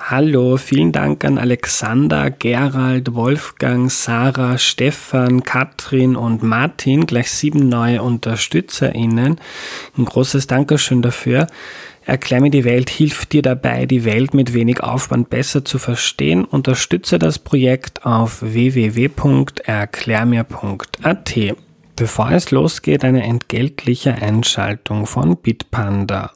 Hallo, vielen Dank an Alexander, Gerald, Wolfgang, Sarah, Stefan, Katrin und Martin, gleich sieben neue UnterstützerInnen. Ein großes Dankeschön dafür. Erklär mir die Welt hilft dir dabei, die Welt mit wenig Aufwand besser zu verstehen. Unterstütze das Projekt auf www.erklärmir.at. Bevor es losgeht, eine entgeltliche Einschaltung von Bitpanda.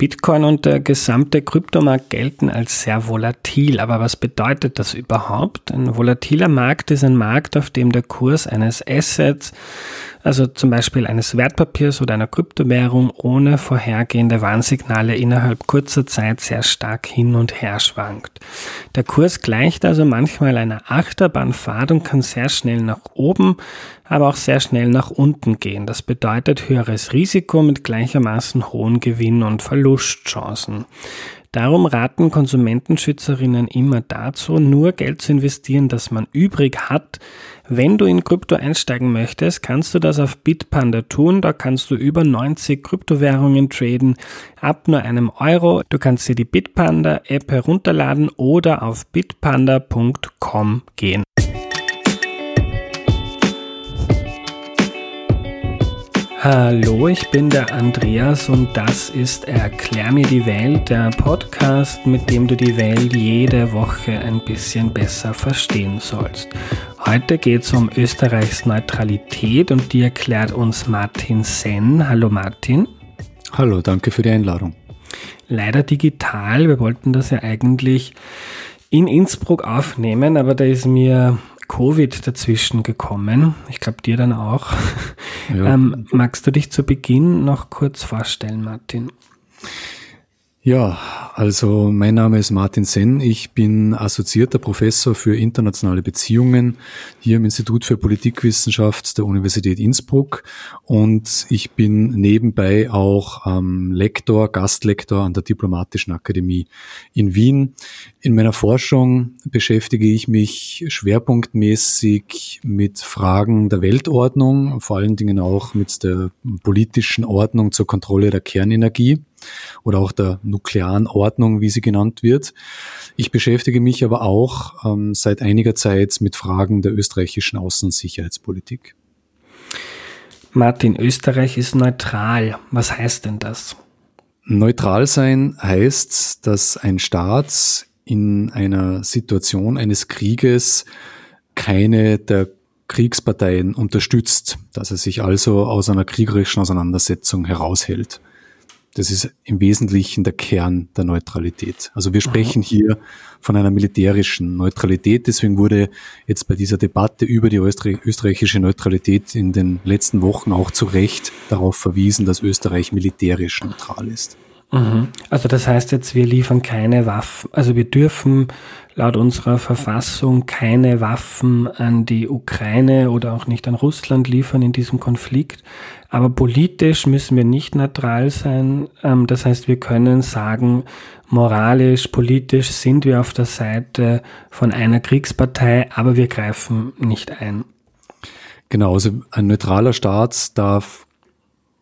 Bitcoin und der gesamte Kryptomarkt gelten als sehr volatil. Aber was bedeutet das überhaupt? Ein volatiler Markt ist ein Markt, auf dem der Kurs eines Assets, also zum Beispiel eines Wertpapiers oder einer Kryptowährung, ohne vorhergehende Warnsignale innerhalb kurzer Zeit sehr stark hin und her schwankt. Der Kurs gleicht also manchmal einer Achterbahnfahrt und kann sehr schnell nach oben, aber auch sehr schnell nach unten gehen. Das bedeutet höheres Risiko mit gleichermaßen hohen Gewinn- und Verlustchancen. Darum raten Konsumentenschützerinnen immer dazu, nur Geld zu investieren, das man übrig hat. Wenn du in Krypto einsteigen möchtest, kannst du das auf Bitpanda tun. Da kannst du über 90 Kryptowährungen traden, ab nur einem Euro. Du kannst dir die Bitpanda App herunterladen oder auf bitpanda.com gehen. Hallo, ich bin der Andreas und das ist Erklär mir die Welt, der Podcast, mit dem du die Welt jede Woche ein bisschen besser verstehen sollst. Heute geht es um Österreichs Neutralität und die erklärt uns Martin Senn. Hallo Martin. Hallo, danke für die Einladung. Leider digital, wir wollten das ja eigentlich in Innsbruck aufnehmen, aber da ist mir Covid dazwischen gekommen. Ich glaube, dir dann auch. Ja. Ähm, magst du dich zu Beginn noch kurz vorstellen, Martin? Ja, also mein Name ist Martin Senn. Ich bin assoziierter Professor für internationale Beziehungen hier im Institut für Politikwissenschaft der Universität Innsbruck und ich bin nebenbei auch ähm, Lektor, Gastlektor an der Diplomatischen Akademie in Wien. In meiner Forschung beschäftige ich mich schwerpunktmäßig mit Fragen der Weltordnung, vor allen Dingen auch mit der politischen Ordnung zur Kontrolle der Kernenergie oder auch der nuklearen Ordnung, wie sie genannt wird. Ich beschäftige mich aber auch ähm, seit einiger Zeit mit Fragen der österreichischen Außen- und Sicherheitspolitik. Martin, Österreich ist neutral. Was heißt denn das? Neutral sein heißt, dass ein Staat in einer Situation eines Krieges keine der Kriegsparteien unterstützt, dass er sich also aus einer kriegerischen Auseinandersetzung heraushält. Das ist im Wesentlichen der Kern der Neutralität. Also wir sprechen hier von einer militärischen Neutralität. Deswegen wurde jetzt bei dieser Debatte über die österreichische Neutralität in den letzten Wochen auch zu Recht darauf verwiesen, dass Österreich militärisch neutral ist. Mhm. Also das heißt jetzt, wir liefern keine Waffen, also wir dürfen laut unserer Verfassung keine Waffen an die Ukraine oder auch nicht an Russland liefern in diesem Konflikt. Aber politisch müssen wir nicht neutral sein. Ähm, das heißt, wir können sagen, moralisch, politisch sind wir auf der Seite von einer Kriegspartei, aber wir greifen nicht ein. Genau, also ein neutraler Staat darf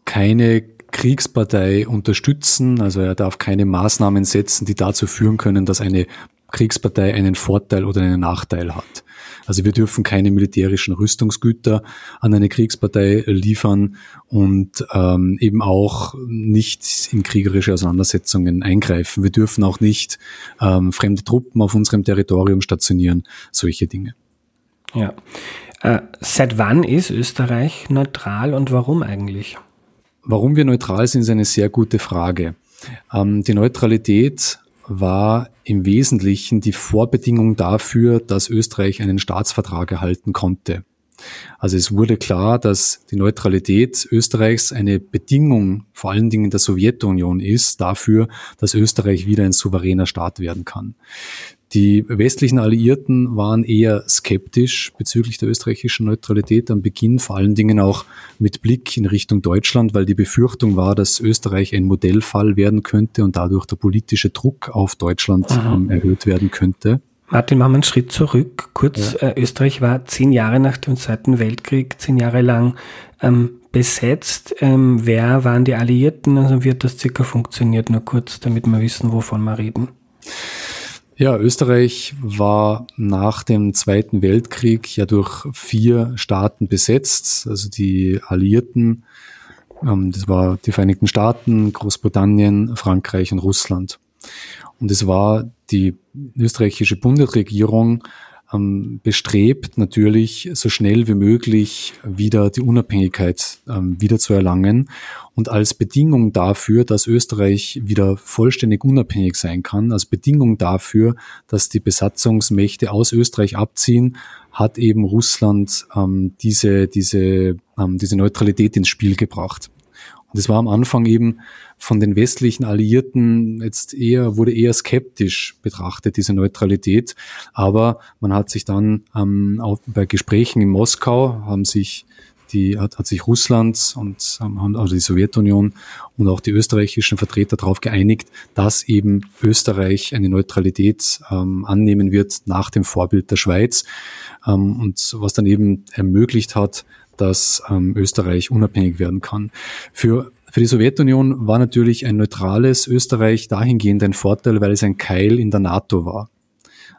keine Kriegspartei unterstützen. Also er darf keine Maßnahmen setzen, die dazu führen können, dass eine Kriegspartei einen Vorteil oder einen Nachteil hat. Also wir dürfen keine militärischen Rüstungsgüter an eine Kriegspartei liefern und ähm, eben auch nicht in kriegerische Auseinandersetzungen eingreifen. Wir dürfen auch nicht ähm, fremde Truppen auf unserem Territorium stationieren, solche Dinge. Ja. Äh, seit wann ist Österreich neutral und warum eigentlich? Warum wir neutral sind, ist eine sehr gute Frage. Ähm, die Neutralität war im Wesentlichen die Vorbedingung dafür, dass Österreich einen Staatsvertrag erhalten konnte. Also es wurde klar, dass die Neutralität Österreichs eine Bedingung vor allen Dingen der Sowjetunion ist dafür, dass Österreich wieder ein souveräner Staat werden kann. Die westlichen Alliierten waren eher skeptisch bezüglich der österreichischen Neutralität am Beginn, vor allen Dingen auch mit Blick in Richtung Deutschland, weil die Befürchtung war, dass Österreich ein Modellfall werden könnte und dadurch der politische Druck auf Deutschland ähm, erhöht werden könnte. Martin, machen wir einen Schritt zurück. Kurz, ja. äh, Österreich war zehn Jahre nach dem Zweiten Weltkrieg, zehn Jahre lang ähm, besetzt. Ähm, wer waren die Alliierten? Also wie hat das circa funktioniert? Nur kurz, damit wir wissen, wovon wir reden. Ja, Österreich war nach dem Zweiten Weltkrieg ja durch vier Staaten besetzt, also die Alliierten, ähm, das war die Vereinigten Staaten, Großbritannien, Frankreich und Russland. Und es war die österreichische Bundesregierung ähm, bestrebt, natürlich so schnell wie möglich wieder die Unabhängigkeit ähm, wieder zu erlangen. Und als Bedingung dafür, dass Österreich wieder vollständig unabhängig sein kann, als Bedingung dafür, dass die Besatzungsmächte aus Österreich abziehen, hat eben Russland ähm, diese, diese, ähm, diese Neutralität ins Spiel gebracht. Und es war am Anfang eben von den westlichen Alliierten jetzt eher, wurde eher skeptisch betrachtet, diese Neutralität. Aber man hat sich dann ähm, auch bei Gesprächen in Moskau haben sich die hat, hat sich Russland und ähm, also die Sowjetunion und auch die österreichischen Vertreter darauf geeinigt, dass eben Österreich eine Neutralität ähm, annehmen wird nach dem Vorbild der Schweiz ähm, und was dann eben ermöglicht hat, dass ähm, Österreich unabhängig werden kann. Für für die Sowjetunion war natürlich ein neutrales Österreich dahingehend ein Vorteil, weil es ein Keil in der NATO war.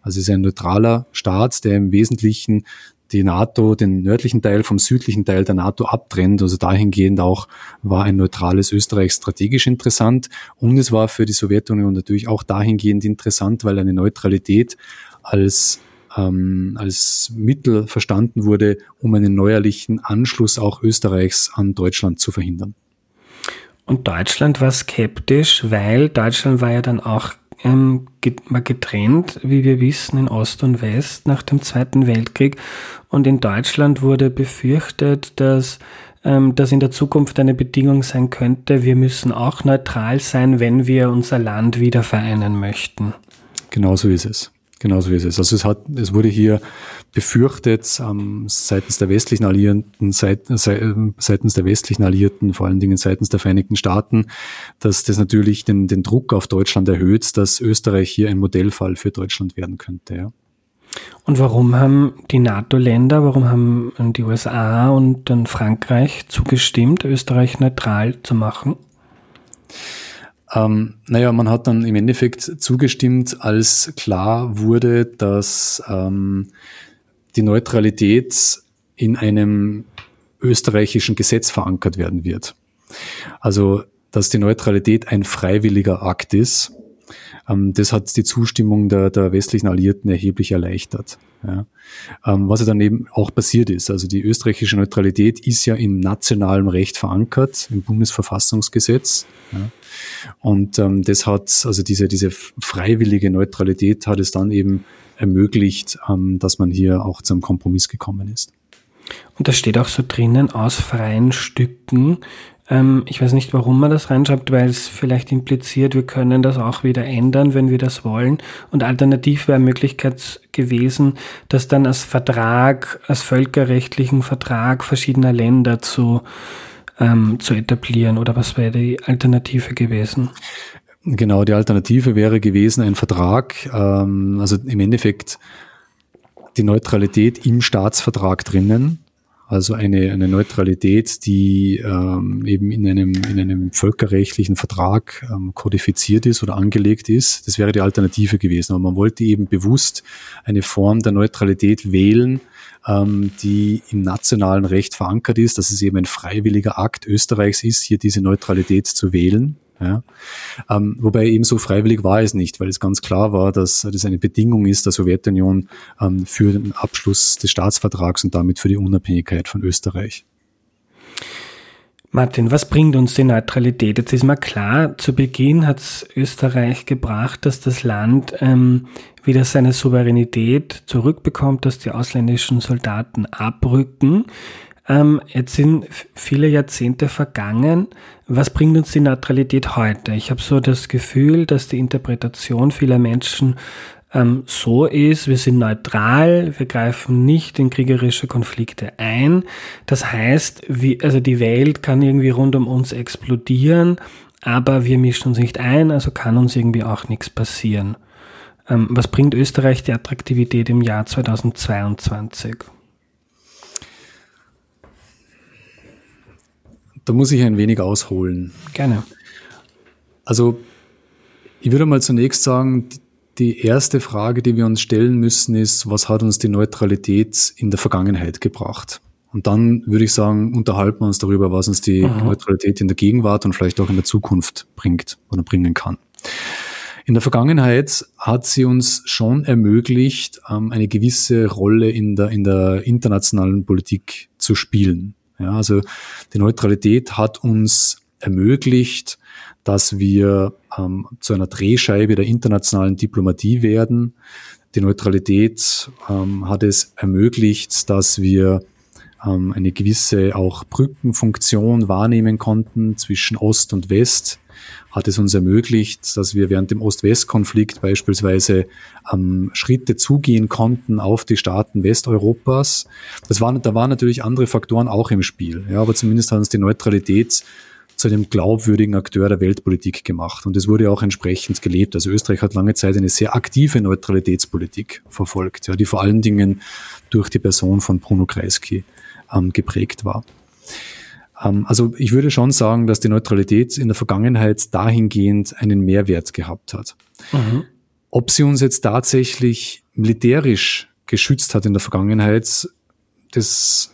Also es ist ein neutraler Staat, der im Wesentlichen die NATO, den nördlichen Teil vom südlichen Teil der NATO abtrennt. Also dahingehend auch war ein neutrales Österreich strategisch interessant. Und es war für die Sowjetunion natürlich auch dahingehend interessant, weil eine Neutralität als ähm, als Mittel verstanden wurde, um einen neuerlichen Anschluss auch Österreichs an Deutschland zu verhindern. Und Deutschland war skeptisch, weil Deutschland war ja dann auch ähm, getrennt, wie wir wissen, in Ost und West nach dem Zweiten Weltkrieg. Und in Deutschland wurde befürchtet, dass ähm, das in der Zukunft eine Bedingung sein könnte, wir müssen auch neutral sein, wenn wir unser Land wieder vereinen möchten. Genau so ist es. Genauso ist es. Also es hat, es wurde hier befürchtet ähm, seitens der westlichen Alliierten, seit, seitens der westlichen Alliierten, vor allen Dingen seitens der Vereinigten Staaten, dass das natürlich den, den Druck auf Deutschland erhöht, dass Österreich hier ein Modellfall für Deutschland werden könnte. Ja. Und warum haben die NATO-Länder, warum haben die USA und dann Frankreich zugestimmt, Österreich neutral zu machen? Ähm, naja, man hat dann im Endeffekt zugestimmt, als klar wurde, dass ähm, die Neutralität in einem österreichischen Gesetz verankert werden wird. Also, dass die Neutralität ein freiwilliger Akt ist ähm, das hat die Zustimmung der, der westlichen Alliierten erheblich erleichtert. Ja. Ähm, was ja dann eben auch passiert ist. Also die österreichische Neutralität ist ja in nationalem Recht verankert, im Bundesverfassungsgesetz. Ja. Und ähm, das hat, also diese, diese freiwillige Neutralität hat es dann eben ermöglicht, ähm, dass man hier auch zum Kompromiss gekommen ist. Und da steht auch so drinnen, aus freien Stücken ähm, ich weiß nicht, warum man das reinschreibt, weil es vielleicht impliziert, wir können das auch wieder ändern, wenn wir das wollen. Und alternativ wäre Möglichkeit gewesen, das dann als Vertrag, als völkerrechtlichen Vertrag verschiedener Länder zu, ähm, zu etablieren. Oder was wäre die Alternative gewesen? Genau, die Alternative wäre gewesen, ein Vertrag, ähm, also im Endeffekt die Neutralität im Staatsvertrag drinnen, also eine, eine Neutralität, die ähm, eben in einem, in einem völkerrechtlichen Vertrag ähm, kodifiziert ist oder angelegt ist. Das wäre die Alternative gewesen. Aber man wollte eben bewusst eine Form der Neutralität wählen, ähm, die im nationalen Recht verankert ist, dass es eben ein freiwilliger Akt Österreichs ist, hier diese Neutralität zu wählen. Ja. Ähm, wobei eben so freiwillig war es nicht, weil es ganz klar war, dass das eine Bedingung ist der Sowjetunion ähm, für den Abschluss des Staatsvertrags und damit für die Unabhängigkeit von Österreich. Martin, was bringt uns die Neutralität? Jetzt ist mal klar, zu Beginn hat es Österreich gebracht, dass das Land ähm, wieder seine Souveränität zurückbekommt, dass die ausländischen Soldaten abrücken. Ähm, jetzt sind viele Jahrzehnte vergangen. Was bringt uns die Neutralität heute? Ich habe so das Gefühl, dass die Interpretation vieler Menschen ähm, so ist, wir sind neutral, wir greifen nicht in kriegerische Konflikte ein. Das heißt, wie, also die Welt kann irgendwie rund um uns explodieren, aber wir mischen uns nicht ein, also kann uns irgendwie auch nichts passieren. Ähm, was bringt Österreich die Attraktivität im Jahr 2022? Da muss ich ein wenig ausholen. Gerne. Also, ich würde mal zunächst sagen, die erste Frage, die wir uns stellen müssen, ist, was hat uns die Neutralität in der Vergangenheit gebracht? Und dann würde ich sagen, unterhalten wir uns darüber, was uns die mhm. Neutralität in der Gegenwart und vielleicht auch in der Zukunft bringt oder bringen kann. In der Vergangenheit hat sie uns schon ermöglicht, ähm, eine gewisse Rolle in der, in der internationalen Politik zu spielen. Ja, also die Neutralität hat uns ermöglicht, dass wir ähm, zu einer Drehscheibe der internationalen Diplomatie werden. Die Neutralität ähm, hat es ermöglicht, dass wir ähm, eine gewisse auch Brückenfunktion wahrnehmen konnten zwischen Ost und West, hat es uns ermöglicht, dass wir während dem Ost-West-Konflikt beispielsweise ähm, Schritte zugehen konnten auf die Staaten Westeuropas. Das waren, da waren natürlich andere Faktoren auch im Spiel, ja, aber zumindest hat uns die Neutralität zu einem glaubwürdigen Akteur der Weltpolitik gemacht. Und es wurde auch entsprechend gelebt. Also Österreich hat lange Zeit eine sehr aktive Neutralitätspolitik verfolgt, ja, die vor allen Dingen durch die Person von Bruno Kreisky ähm, geprägt war. Ähm, also ich würde schon sagen, dass die Neutralität in der Vergangenheit dahingehend einen Mehrwert gehabt hat. Mhm. Ob sie uns jetzt tatsächlich militärisch geschützt hat in der Vergangenheit, das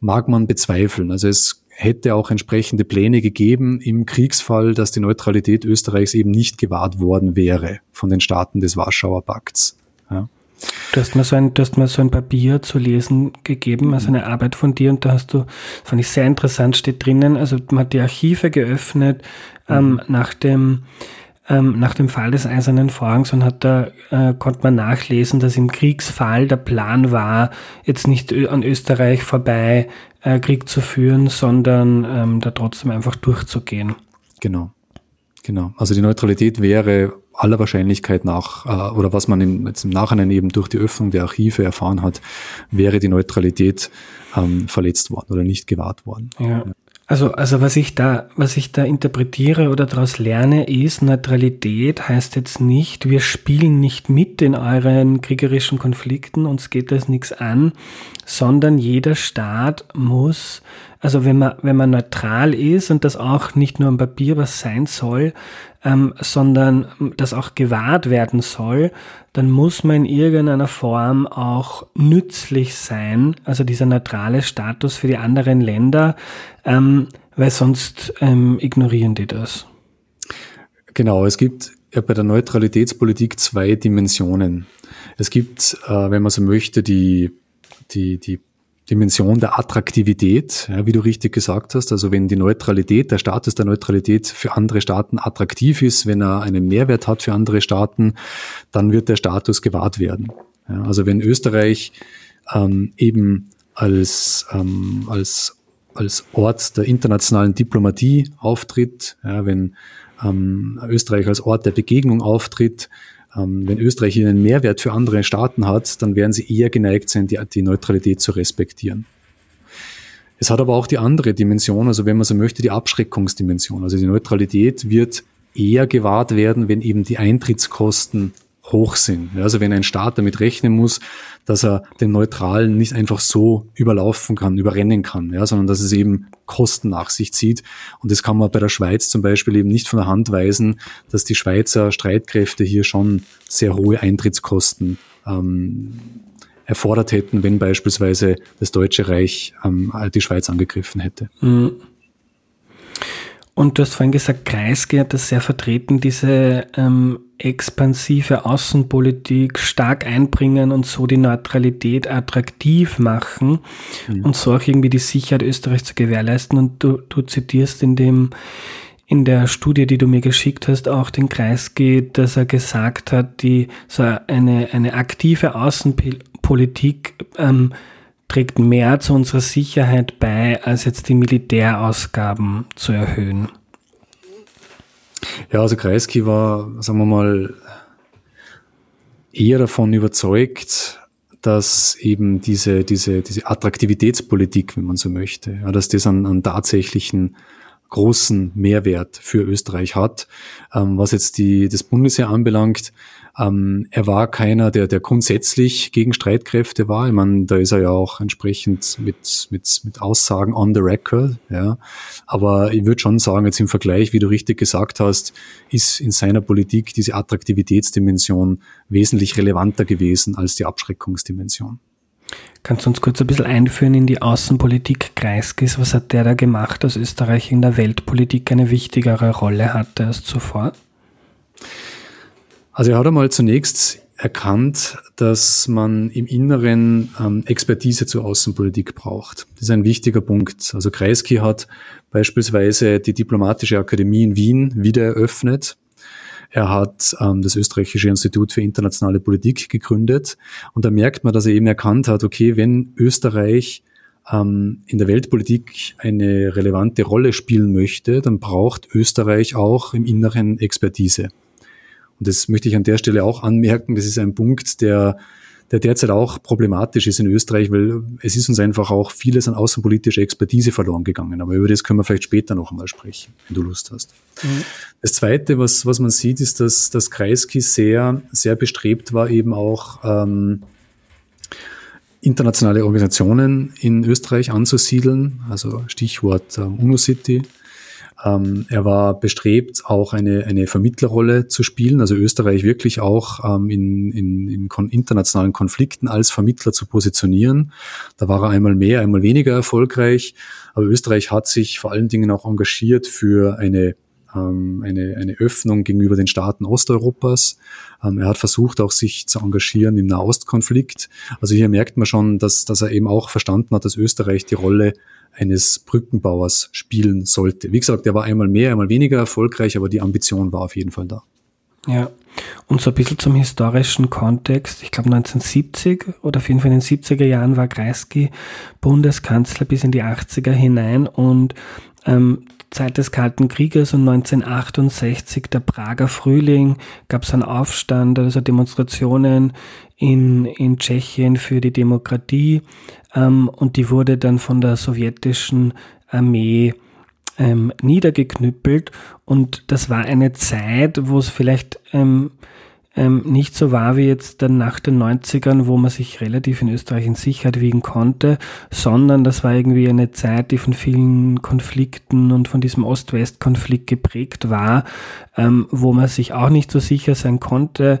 mag man bezweifeln. Also es hätte auch entsprechende Pläne gegeben im Kriegsfall, dass die Neutralität Österreichs eben nicht gewahrt worden wäre von den Staaten des Warschauer Pakts. Ja. Du hast mir so ein, du hast mir so ein Papier zu lesen gegeben, also eine Arbeit von dir, und da hast du, fand ich sehr interessant, steht drinnen, also man hat die Archive geöffnet ähm, mhm. nach dem ähm, nach dem Fall des Eisernen Vorhangs und hat da äh, konnte man nachlesen, dass im Kriegsfall der Plan war, jetzt nicht an Österreich vorbei äh, Krieg zu führen, sondern ähm, da trotzdem einfach durchzugehen. Genau. Genau. Also die Neutralität wäre aller Wahrscheinlichkeit nach, äh, oder was man im, jetzt im Nachhinein eben durch die Öffnung der Archive erfahren hat, wäre die Neutralität ähm, verletzt worden oder nicht gewahrt worden. Ja. Also, also was ich da, was ich da interpretiere oder daraus lerne, ist, Neutralität heißt jetzt nicht, wir spielen nicht mit in euren kriegerischen Konflikten, uns geht das nichts an, sondern jeder Staat muss, also wenn man, wenn man neutral ist und das auch nicht nur am Papier was sein soll, ähm, sondern das auch gewahrt werden soll, dann muss man in irgendeiner Form auch nützlich sein, also dieser neutrale Status für die anderen Länder, ähm, weil sonst ähm, ignorieren die das. Genau, es gibt bei der Neutralitätspolitik zwei Dimensionen. Es gibt, äh, wenn man so möchte, die, die, die Dimension der Attraktivität, ja, wie du richtig gesagt hast. Also wenn die Neutralität, der Status der Neutralität für andere Staaten attraktiv ist, wenn er einen Mehrwert hat für andere Staaten, dann wird der Status gewahrt werden. Ja, also wenn Österreich ähm, eben als, ähm, als, als Ort der internationalen Diplomatie auftritt, ja, wenn ähm, Österreich als Ort der Begegnung auftritt, ähm, wenn Österreich einen Mehrwert für andere Staaten hat, dann werden sie eher geneigt sein, die Neutralität zu respektieren. Es hat aber auch die andere Dimension, also wenn man so möchte, die Abschreckungsdimension. Also die Neutralität wird eher gewahrt werden, wenn eben die Eintrittskosten hoch sind. Also wenn ein Staat damit rechnen muss, dass er den Neutralen nicht einfach so überlaufen kann, überrennen kann, ja, sondern dass es eben Kosten nach sich zieht. Und das kann man bei der Schweiz zum Beispiel eben nicht von der Hand weisen, dass die Schweizer Streitkräfte hier schon sehr hohe Eintrittskosten ähm, erfordert hätten, wenn beispielsweise das Deutsche Reich ähm, die Schweiz angegriffen hätte. Mhm. Und du hast vorhin gesagt, Kreisky hat das sehr vertreten, diese ähm, expansive Außenpolitik stark einbringen und so die Neutralität attraktiv machen mhm. und so auch irgendwie die Sicherheit Österreichs zu gewährleisten. Und du, du zitierst in dem in der Studie, die du mir geschickt hast, auch den Kreisky, dass er gesagt hat, die so eine, eine aktive Außenpolitik ähm, trägt mehr zu unserer Sicherheit bei, als jetzt die Militärausgaben zu erhöhen. Ja, also Kreisky war, sagen wir mal, eher davon überzeugt, dass eben diese, diese, diese Attraktivitätspolitik, wenn man so möchte, ja, dass das einen, einen tatsächlichen großen Mehrwert für Österreich hat. Ähm, was jetzt die, das Bundesheer anbelangt, Ähm, er war keiner, der, der grundsätzlich gegen Streitkräfte war. Ich meine, da ist er ja auch entsprechend mit, mit, mit Aussagen on the record. Ja. Aber ich würde schon sagen, jetzt im Vergleich, wie du richtig gesagt hast, ist in seiner Politik diese Attraktivitätsdimension wesentlich relevanter gewesen als die Abschreckungsdimension. Kannst du uns kurz ein bisschen einführen in die Außenpolitik Kreiskis? Was hat der da gemacht, dass Österreich in der Weltpolitik eine wichtigere Rolle hatte als zuvor? Also er hat einmal zunächst erkannt, dass man im Inneren ähm, Expertise zur Außenpolitik braucht. Das ist ein wichtiger Punkt. Also Kreisky hat beispielsweise die Diplomatische Akademie in Wien wieder eröffnet. Er hat ähm, das Österreichische Institut für internationale Politik gegründet. Und da merkt man, dass er eben erkannt hat, okay, wenn Österreich ähm, in der Weltpolitik eine relevante Rolle spielen möchte, dann braucht Österreich auch im Inneren Expertise. Und das möchte ich an der Stelle auch anmerken. Das ist ein Punkt, der, der derzeit auch problematisch ist in Österreich, weil es ist uns einfach auch vieles an außenpolitischer Expertise verloren gegangen. Aber über das können wir vielleicht später noch einmal sprechen, wenn du Lust hast. Mhm. Das Zweite, was, was man sieht, ist, dass, dass Kreisky sehr, sehr bestrebt war, eben auch ähm, internationale Organisationen in Österreich anzusiedeln. Also Stichwort ähm, UNO-City ähm, er war bestrebt, auch eine, eine Vermittlerrolle zu spielen, also Österreich wirklich auch ähm, in, in, in kon internationalen Konflikten als Vermittler zu positionieren. Da war er einmal mehr, einmal weniger erfolgreich. Aber Österreich hat sich vor allen Dingen auch engagiert für eine eine, eine Öffnung gegenüber den Staaten Osteuropas. Ähm, er hat versucht, auch sich zu engagieren im Nahostkonflikt. Also hier merkt man schon, dass, dass er eben auch verstanden hat, dass Österreich die Rolle eines Brückenbauers spielen sollte. Wie gesagt, er war einmal mehr, einmal weniger erfolgreich, aber die Ambition war auf jeden Fall da. Ja, und so ein bisschen zum historischen Kontext. Ich glaube 1970 oder auf jeden Fall in den 70er Jahren war Kreisky Bundeskanzler bis in die 80er hinein und ähm, Zeit des Kalten Krieges und 1968 der Prager Frühling gab es einen Aufstand, also Demonstrationen in, in Tschechien für die Demokratie ähm, und die wurde dann von der sowjetischen Armee ähm, niedergeknüppelt. Und das war eine Zeit, wo es vielleicht ähm, ähm, nicht so war wie jetzt dann nach den 90ern, wo man sich relativ in Österreich in Sicherheit wiegen konnte, sondern das war irgendwie eine Zeit, die von vielen Konflikten und von diesem Ost-West-Konflikt geprägt war, ähm, wo man sich auch nicht so sicher sein konnte,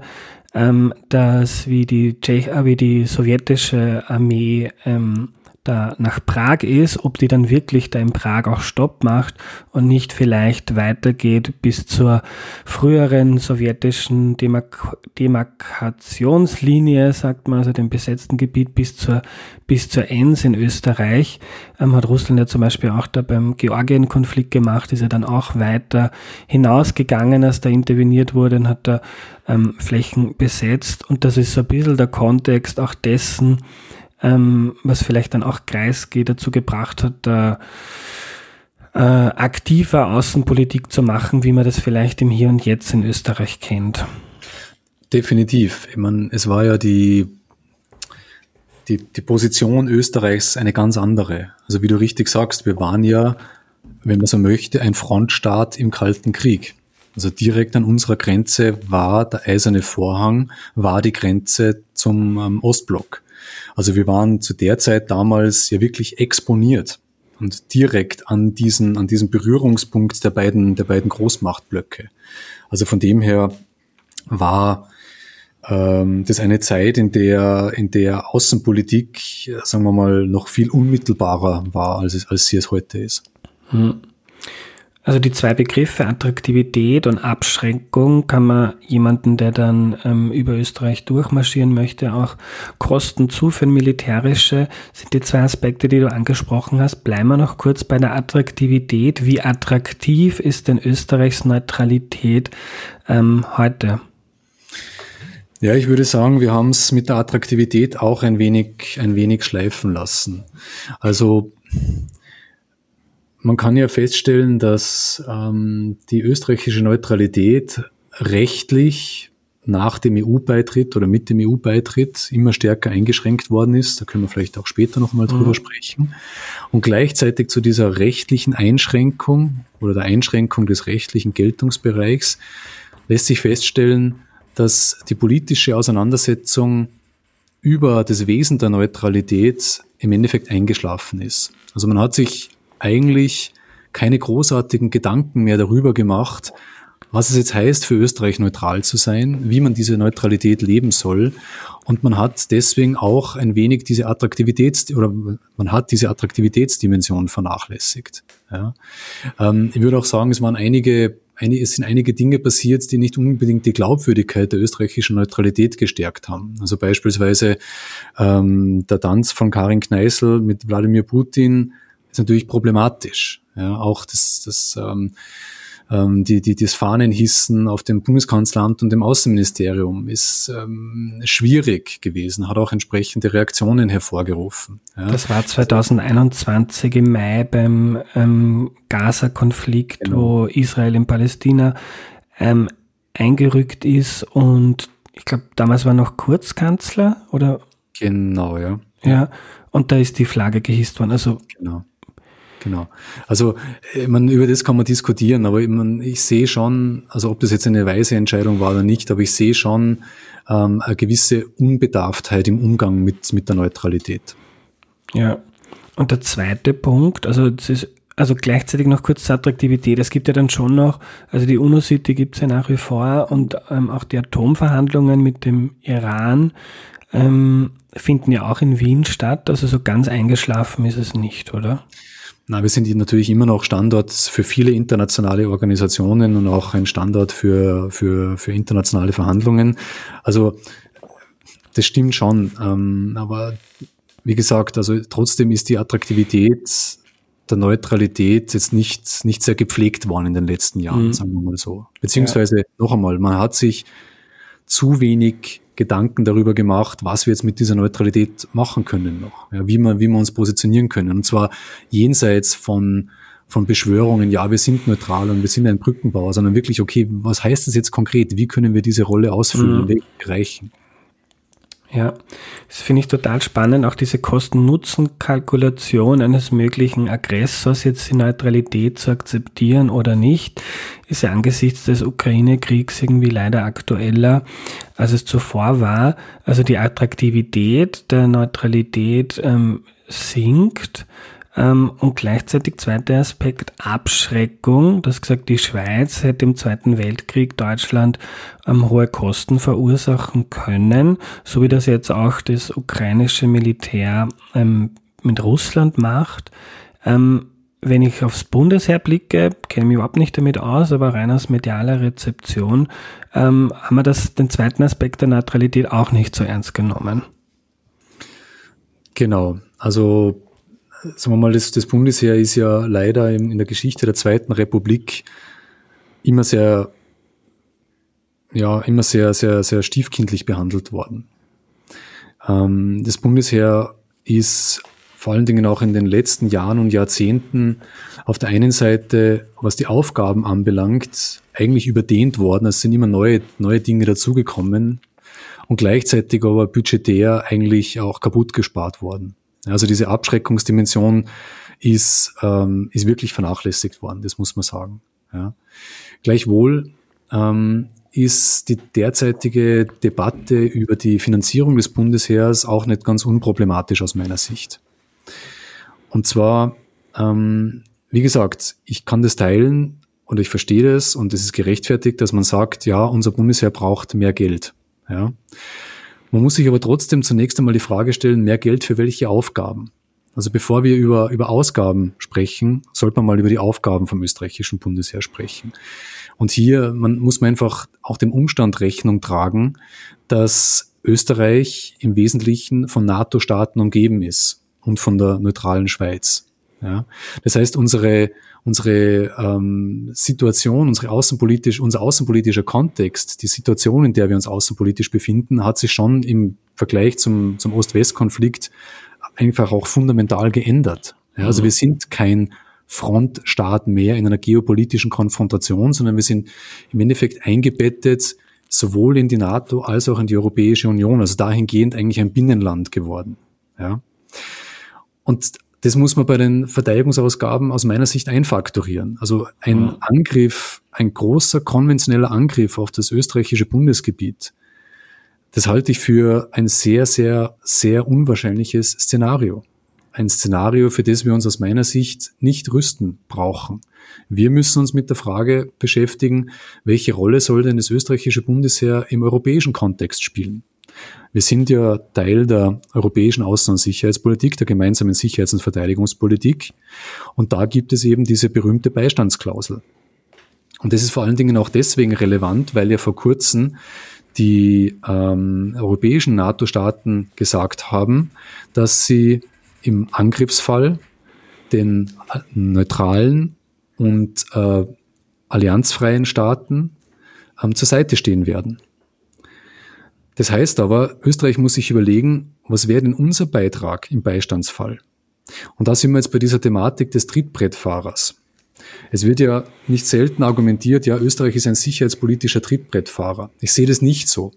ähm, dass wie die, Tschech äh, wie die sowjetische Armee ähm, da nach Prag ist, ob die dann wirklich da in Prag auch Stopp macht und nicht vielleicht weitergeht bis zur früheren sowjetischen Demark Demarkationslinie, sagt man, also dem besetzten Gebiet bis zur, bis zur Enns in Österreich. Ähm, hat Russland ja zum Beispiel auch da beim Georgien-Konflikt gemacht, ist ja dann auch weiter hinausgegangen, als da interveniert wurde und hat da ähm, Flächen besetzt. Und das ist so ein bisschen der Kontext auch dessen, ähm, was vielleicht dann auch Kreisky dazu gebracht hat, da äh, aktiver Außenpolitik zu machen, wie man das vielleicht im Hier und Jetzt in Österreich kennt. Definitiv. Ich meine, es war ja die, die, die Position Österreichs eine ganz andere. Also wie du richtig sagst, wir waren ja, wenn man so möchte, ein Frontstaat im Kalten Krieg. Also direkt an unserer Grenze war der eiserne Vorhang, war die Grenze zum ähm, Ostblock. Also wir waren zu der Zeit damals ja wirklich exponiert und direkt an diesen, an diesem Berührungspunkt der beiden, der beiden Großmachtblöcke. Also von dem her war ähm, das eine Zeit, in der, in der Außenpolitik, sagen wir mal, noch viel unmittelbarer war, als, es, als sie es heute ist. Hm. Also die zwei Begriffe Attraktivität und Abschränkung kann man jemanden, der dann ähm, über Österreich durchmarschieren möchte, auch Kosten zuführen. Militärische sind die zwei Aspekte, die du angesprochen hast. Bleiben wir noch kurz bei der Attraktivität. Wie attraktiv ist denn Österreichs Neutralität ähm, heute? Ja, ich würde sagen, wir haben es mit der Attraktivität auch ein wenig, ein wenig schleifen lassen. Also man kann ja feststellen, dass ähm, die österreichische Neutralität rechtlich nach dem EU-Beitritt oder mit dem EU-Beitritt immer stärker eingeschränkt worden ist. Da können wir vielleicht auch später nochmal drüber mhm. sprechen. Und gleichzeitig zu dieser rechtlichen Einschränkung oder der Einschränkung des rechtlichen Geltungsbereichs lässt sich feststellen, dass die politische Auseinandersetzung über das Wesen der Neutralität im Endeffekt eingeschlafen ist. Also man hat sich eigentlich keine großartigen Gedanken mehr darüber gemacht, was es jetzt heißt, für Österreich neutral zu sein, wie man diese Neutralität leben soll. Und man hat deswegen auch ein wenig diese Attraktivitäts- oder man hat diese Attraktivitätsdimension vernachlässigt. Ja. Ähm, ich würde auch sagen, es waren einige, einige, es sind einige Dinge passiert, die nicht unbedingt die Glaubwürdigkeit der österreichischen Neutralität gestärkt haben. Also beispielsweise ähm, der Tanz von Karin Kneißl mit Wladimir Putin ist natürlich problematisch. Ja, auch das, das ähm, ähm, die, die, das Fahnenhissen auf dem Bundeskanzleramt und dem Außenministerium ist ähm, schwierig gewesen, hat auch entsprechende Reaktionen hervorgerufen. Ja. Das war 2021 im Mai beim ähm, Gaza-Konflikt, genau. wo Israel in Palästina ähm, eingerückt ist und ich glaube, damals war noch Kurzkanzler oder? Genau, ja. Ja, und da ist die Flagge gehisst worden. Also genau. Genau. Also ich meine, über das kann man diskutieren, aber ich, meine, ich sehe schon, also ob das jetzt eine weise Entscheidung war oder nicht, aber ich sehe schon ähm, eine gewisse Unbedarftheit im Umgang mit, mit der Neutralität. Ja. Und der zweite Punkt, also das ist also gleichzeitig noch kurz zur Attraktivität. Es gibt ja dann schon noch, also die UNO-City gibt es ja nach wie vor und ähm, auch die Atomverhandlungen mit dem Iran ähm, finden ja auch in Wien statt. Also so ganz eingeschlafen ist es nicht, oder? Na, wir sind natürlich immer noch Standort für viele internationale Organisationen und auch ein Standort für, für, für internationale Verhandlungen. Also das stimmt schon. Ähm, aber wie gesagt, also trotzdem ist die Attraktivität der Neutralität jetzt nicht, nicht sehr gepflegt worden in den letzten Jahren, mhm. sagen wir mal so. Beziehungsweise ja. noch einmal, man hat sich zu wenig Gedanken darüber gemacht, was wir jetzt mit dieser Neutralität machen können noch, ja, wie, man, wie wir uns positionieren können. Und zwar jenseits von, von Beschwörungen, ja, wir sind neutral und wir sind ein Brückenbauer, sondern wirklich, okay, was heißt das jetzt konkret? Wie können wir diese Rolle ausfüllen? Mhm. In welchen Bereichen? Ja, das finde ich total spannend, auch diese Kosten-Nutzen-Kalkulation eines möglichen Aggressors, jetzt die Neutralität zu akzeptieren oder nicht, ist ja angesichts des Ukraine-Kriegs irgendwie leider aktueller, als es zuvor war. Also die Attraktivität der Neutralität ähm, sinkt und gleichzeitig zweiter Aspekt Abschreckung. Das gesagt, die Schweiz hätte im Zweiten Weltkrieg Deutschland ähm, hohe Kosten verursachen können, so wie das jetzt auch das ukrainische Militär ähm, mit Russland macht. Ähm, wenn ich aufs Bundesheer blicke, kenne mich überhaupt nicht damit aus, aber rein aus medialer Rezeption, ähm, haben wir das, den zweiten Aspekt der Neutralität auch nicht so ernst genommen. Genau. Also sagen wir mal, das, das Bundesheer ist ja leider in, in der Geschichte der Zweiten Republik immer sehr, ja, immer sehr, sehr, sehr stiefkindlich behandelt worden. Ähm, das Bundesheer ist vor allen Dingen auch in den letzten Jahren und Jahrzehnten auf der einen Seite, was die Aufgaben anbelangt, eigentlich überdehnt worden. Es sind immer neue, neue Dinge dazugekommen und gleichzeitig aber budgetär eigentlich auch kaputt gespart worden. Also diese Abschreckungsdimension ist, ähm, ist wirklich vernachlässigt worden, das muss man sagen. Ja. Gleichwohl ähm, ist die derzeitige Debatte über die Finanzierung des Bundesheers auch nicht ganz unproblematisch aus meiner Sicht. Und zwar, ähm, wie gesagt, ich kann das teilen und ich verstehe das und es ist gerechtfertigt, dass man sagt, ja, unser Bundesheer braucht mehr Geld. Ja. Man muss sich aber trotzdem zunächst einmal die Frage stellen, mehr Geld für welche Aufgaben? Also bevor wir über, über Ausgaben sprechen, sollte man mal über die Aufgaben vom österreichischen Bundesheer sprechen. Und hier man, muss man einfach auch dem Umstand Rechnung tragen, dass Österreich im Wesentlichen von NATO-Staaten umgeben ist und von der neutralen Schweiz. Ja? Das heißt, unsere, unsere ähm, Situation, unsere außenpolitisch, unser außenpolitischer Kontext, die Situation, in der wir uns außenpolitisch befinden, hat sich schon im Vergleich zum, zum Ost-West-Konflikt einfach auch fundamental geändert. Ja, also mhm. wir sind kein Frontstaat mehr in einer geopolitischen Konfrontation, sondern wir sind im Endeffekt eingebettet sowohl in die NATO als auch in die Europäische Union, also dahingehend eigentlich ein Binnenland geworden. Ja. Und das muss man bei den Verteidigungsausgaben aus meiner Sicht einfaktorieren. Also ein mhm. Angriff, ein großer konventioneller Angriff auf das österreichische Bundesgebiet. Das halte ich für ein sehr, sehr, sehr unwahrscheinliches Szenario. Ein Szenario, für das wir uns aus meiner Sicht nicht rüsten brauchen. Wir müssen uns mit der Frage beschäftigen, welche Rolle soll denn das österreichische Bundesheer im europäischen Kontext spielen? Wir sind ja Teil der europäischen Außen- und Sicherheitspolitik, der gemeinsamen Sicherheits- und Verteidigungspolitik. Und da gibt es eben diese berühmte Beistandsklausel. Und das ist vor allen Dingen auch deswegen relevant, weil ja vor kurzem die ähm, europäischen NATO-Staaten gesagt haben, dass sie im Angriffsfall den äh, neutralen und äh, allianzfreien Staaten ähm, zur Seite stehen werden. Das heißt aber, Österreich muss sich überlegen, was wäre denn unser Beitrag im Beistandsfall? Und da sind wir jetzt bei dieser Thematik des Trittbrettfahrers. Es wird ja nicht selten argumentiert, ja, Österreich ist ein sicherheitspolitischer Trittbrettfahrer. Ich sehe das nicht so.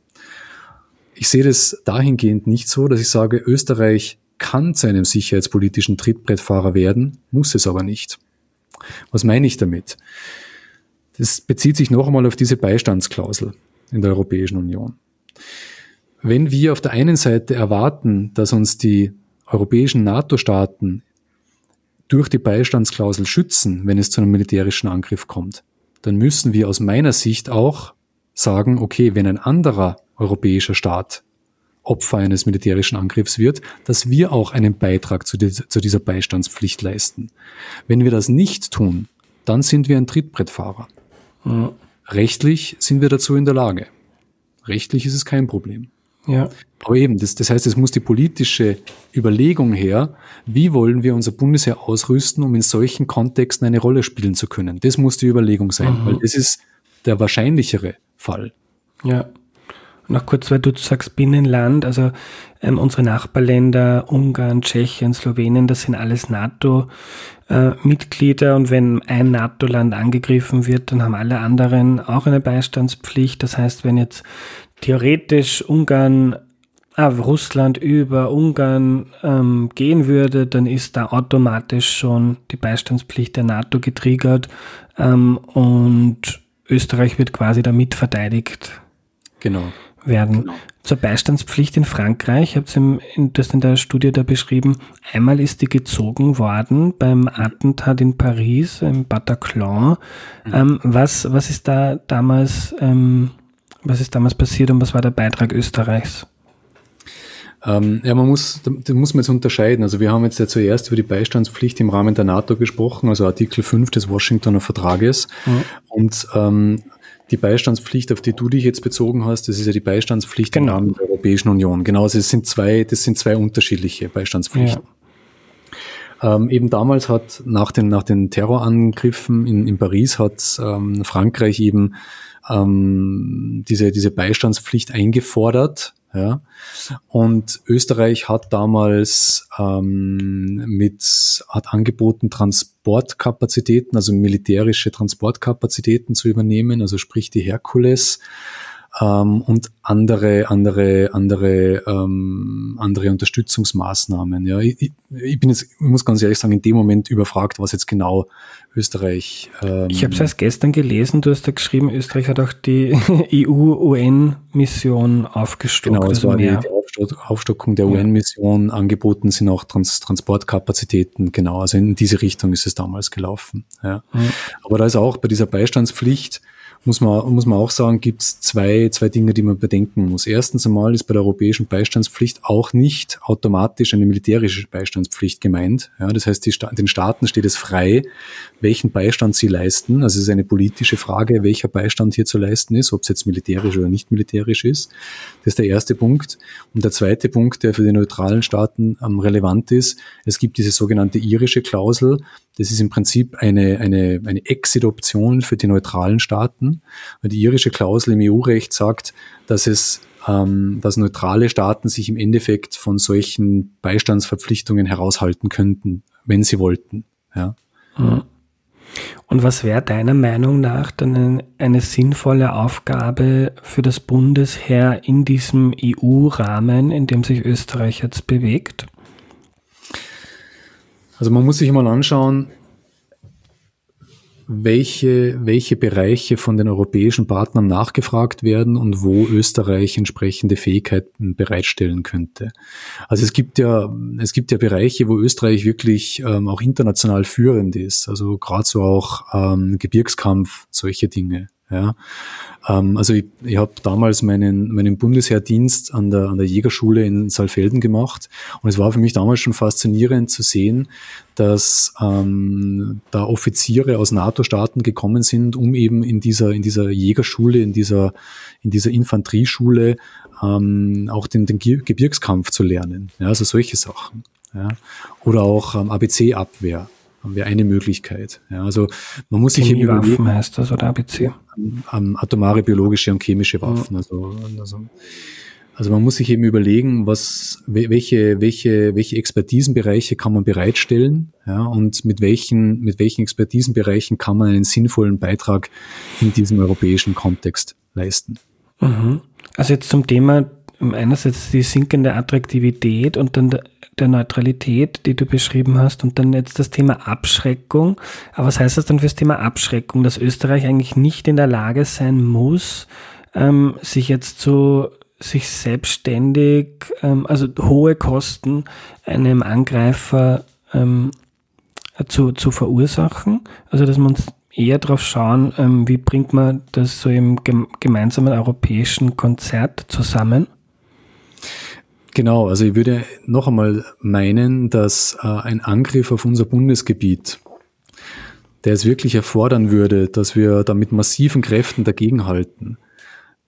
Ich sehe das dahingehend nicht so, dass ich sage, Österreich kann zu einem sicherheitspolitischen Trittbrettfahrer werden, muss es aber nicht. Was meine ich damit? Das bezieht sich noch einmal auf diese Beistandsklausel in der Europäischen Union. Wenn wir auf der einen Seite erwarten, dass uns die europäischen NATO-Staaten durch die Beistandsklausel schützen, wenn es zu einem militärischen Angriff kommt, dann müssen wir aus meiner Sicht auch sagen, okay, wenn ein anderer europäischer Staat Opfer eines militärischen Angriffs wird, dass wir auch einen Beitrag zu, dieser Beistandspflicht leisten. Wenn wir das nicht tun, dann sind wir ein Trittbrettfahrer. Ja. Rechtlich sind wir dazu in der Lage. Rechtlich ist es kein Problem. Ja. Aber eben, das, das heißt, es muss die politische Überlegung her, wie wollen wir unser Bundesheer ausrüsten, um in solchen Kontexten eine Rolle spielen zu können. Das muss die Überlegung sein, mhm. weil das ist der wahrscheinlichere Fall. Ja. Noch kurz, weil du sagst Binnenland, also ähm, unsere Nachbarländer, Ungarn, Tschechien, Slowenien, das sind alles NATO-Mitglieder äh, und wenn ein NATO-Land angegriffen wird, dann haben alle anderen auch eine Beistandspflicht. Das heißt, wenn jetzt theoretisch Ungarn ah, Russland über Ungarn ähm, gehen würde, dann ist da automatisch schon die Beistandspflicht der NATO getriggert ähm, und Österreich wird quasi damit verteidigt. Genau werden. Genau. Zur Beistandspflicht in Frankreich, ich habe das in der Studie da beschrieben, einmal ist die gezogen worden beim Attentat in Paris, im Bataclan. Mhm. Ähm, was, was ist da damals, ähm, was ist damals passiert und was war der Beitrag Österreichs? Ähm, ja, man muss, da, muss man jetzt unterscheiden. Also wir haben jetzt ja zuerst über die Beistandspflicht im Rahmen der NATO gesprochen, also Artikel 5 des Washingtoner Vertrages. Mhm. Und ähm, die Beistandspflicht, auf die du dich jetzt bezogen hast, das ist ja die Beistandspflicht genau. im Rahmen der Europäischen Union. Genau, also es sind zwei, das sind zwei unterschiedliche Beistandspflichten. Ja. Ähm, eben damals hat nach den, nach den Terrorangriffen in, in Paris hat ähm, Frankreich eben ähm, diese, diese Beistandspflicht eingefordert ja. Und Österreich hat damals ähm, mit, hat angeboten, Transportkapazitäten, also militärische Transportkapazitäten zu übernehmen, also sprich die Herkules ähm, und andere, andere, andere, ähm, andere Unterstützungsmaßnahmen. Ja, ich, ich bin jetzt, ich muss ganz ehrlich sagen, in dem Moment überfragt, was jetzt genau Österreich. Ähm, ich habe es erst gestern gelesen. Du hast da geschrieben, Österreich hat auch die EU-UN-Mission aufgestockt. Genau, es also war die, die Aufstockung der ja. UN-Mission angeboten, sind auch Trans Transportkapazitäten. Genau, also in diese Richtung ist es damals gelaufen. Ja. Mhm. Aber da ist auch bei dieser Beistandspflicht muss man, muss man auch sagen, gibt es zwei, zwei Dinge, die man bedenken muss. Erstens einmal ist bei der europäischen Beistandspflicht auch nicht automatisch eine militärische Beistandspflicht gemeint. Ja, das heißt, die, den Staaten steht es frei, welchen Beistand sie leisten. Also es ist eine politische Frage, welcher Beistand hier zu leisten ist, ob es jetzt militärisch oder nicht militärisch ist. Das ist der erste Punkt. Und der zweite Punkt, der für die neutralen Staaten ähm, relevant ist, es gibt diese sogenannte irische Klausel, das ist im Prinzip eine, eine, eine Exit-Option für die neutralen Staaten. Weil die irische Klausel im EU-Recht sagt, dass es ähm, dass neutrale Staaten sich im Endeffekt von solchen Beistandsverpflichtungen heraushalten könnten, wenn sie wollten. Ja. Mhm. Und was wäre deiner Meinung nach dann eine, eine sinnvolle Aufgabe für das Bundesheer in diesem EU-Rahmen, in dem sich Österreich jetzt bewegt? Also man muss sich mal anschauen, welche, welche Bereiche von den europäischen Partnern nachgefragt werden und wo Österreich entsprechende Fähigkeiten bereitstellen könnte. Also es gibt ja, es gibt ja Bereiche, wo Österreich wirklich ähm, auch international führend ist. Also gerade so auch ähm, Gebirgskampf, solche Dinge. Ja. Ähm, also ich, ich habe damals meinen, meinen Bundesheerdienst an der, an der Jägerschule in Saalfelden gemacht und es war für mich damals schon faszinierend zu sehen, dass ähm, da Offiziere aus NATO-Staaten gekommen sind, um eben in dieser, in dieser Jägerschule, in dieser, in dieser Infanterieschule ähm, auch den, den Gebirgskampf zu lernen. Ja, also solche Sachen. Ja. Oder auch ähm, ABC-Abwehr wäre eine Möglichkeit. Ja, also man muss sich eben überlegen, heißt das oder ABC? Um, atomare, biologische und chemische Waffen. Ja. Also, also, also man muss sich eben überlegen, was, welche, welche, welche Expertisenbereiche kann man bereitstellen, ja, und mit welchen, mit welchen Expertisenbereichen kann man einen sinnvollen Beitrag in diesem europäischen Kontext leisten. Mhm. Also jetzt zum Thema einerseits die sinkende Attraktivität und dann der Neutralität, die du beschrieben hast, und dann jetzt das Thema Abschreckung. Aber was heißt das dann fürs Thema Abschreckung, dass Österreich eigentlich nicht in der Lage sein muss, ähm, sich jetzt zu sich selbstständig, ähm, also hohe Kosten einem Angreifer ähm, zu, zu verursachen. Also dass man eher darauf schauen, ähm, wie bringt man das so im gemeinsamen europäischen Konzert zusammen. Genau, also ich würde noch einmal meinen, dass äh, ein Angriff auf unser Bundesgebiet, der es wirklich erfordern würde, dass wir da mit massiven Kräften dagegenhalten,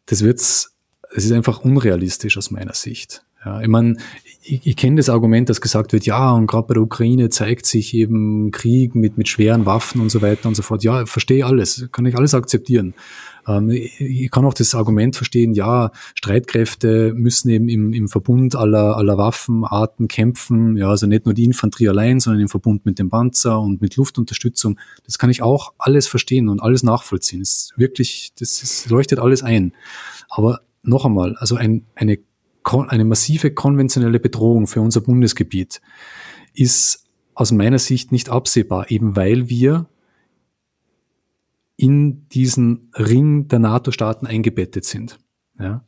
das wird's, es ist einfach unrealistisch aus meiner Sicht. Ja, ich meine, ich, ich kenne das Argument, dass gesagt wird, ja, und gerade bei der Ukraine zeigt sich eben Krieg mit, mit schweren Waffen und so weiter und so fort. Ja, verstehe alles, kann ich alles akzeptieren. Ähm, ich kann auch das Argument verstehen, ja, Streitkräfte müssen eben im, im Verbund aller, aller Waffenarten kämpfen, ja, also nicht nur die Infanterie allein, sondern im Verbund mit dem Panzer und mit Luftunterstützung. Das kann ich auch alles verstehen und alles nachvollziehen. Das ist wirklich, das ist, leuchtet alles ein. Aber noch einmal, also ein, eine, eine massive konventionelle Bedrohung für unser Bundesgebiet ist aus meiner Sicht nicht absehbar, eben weil wir in diesen Ring der NATO-Staaten eingebettet sind. Ja.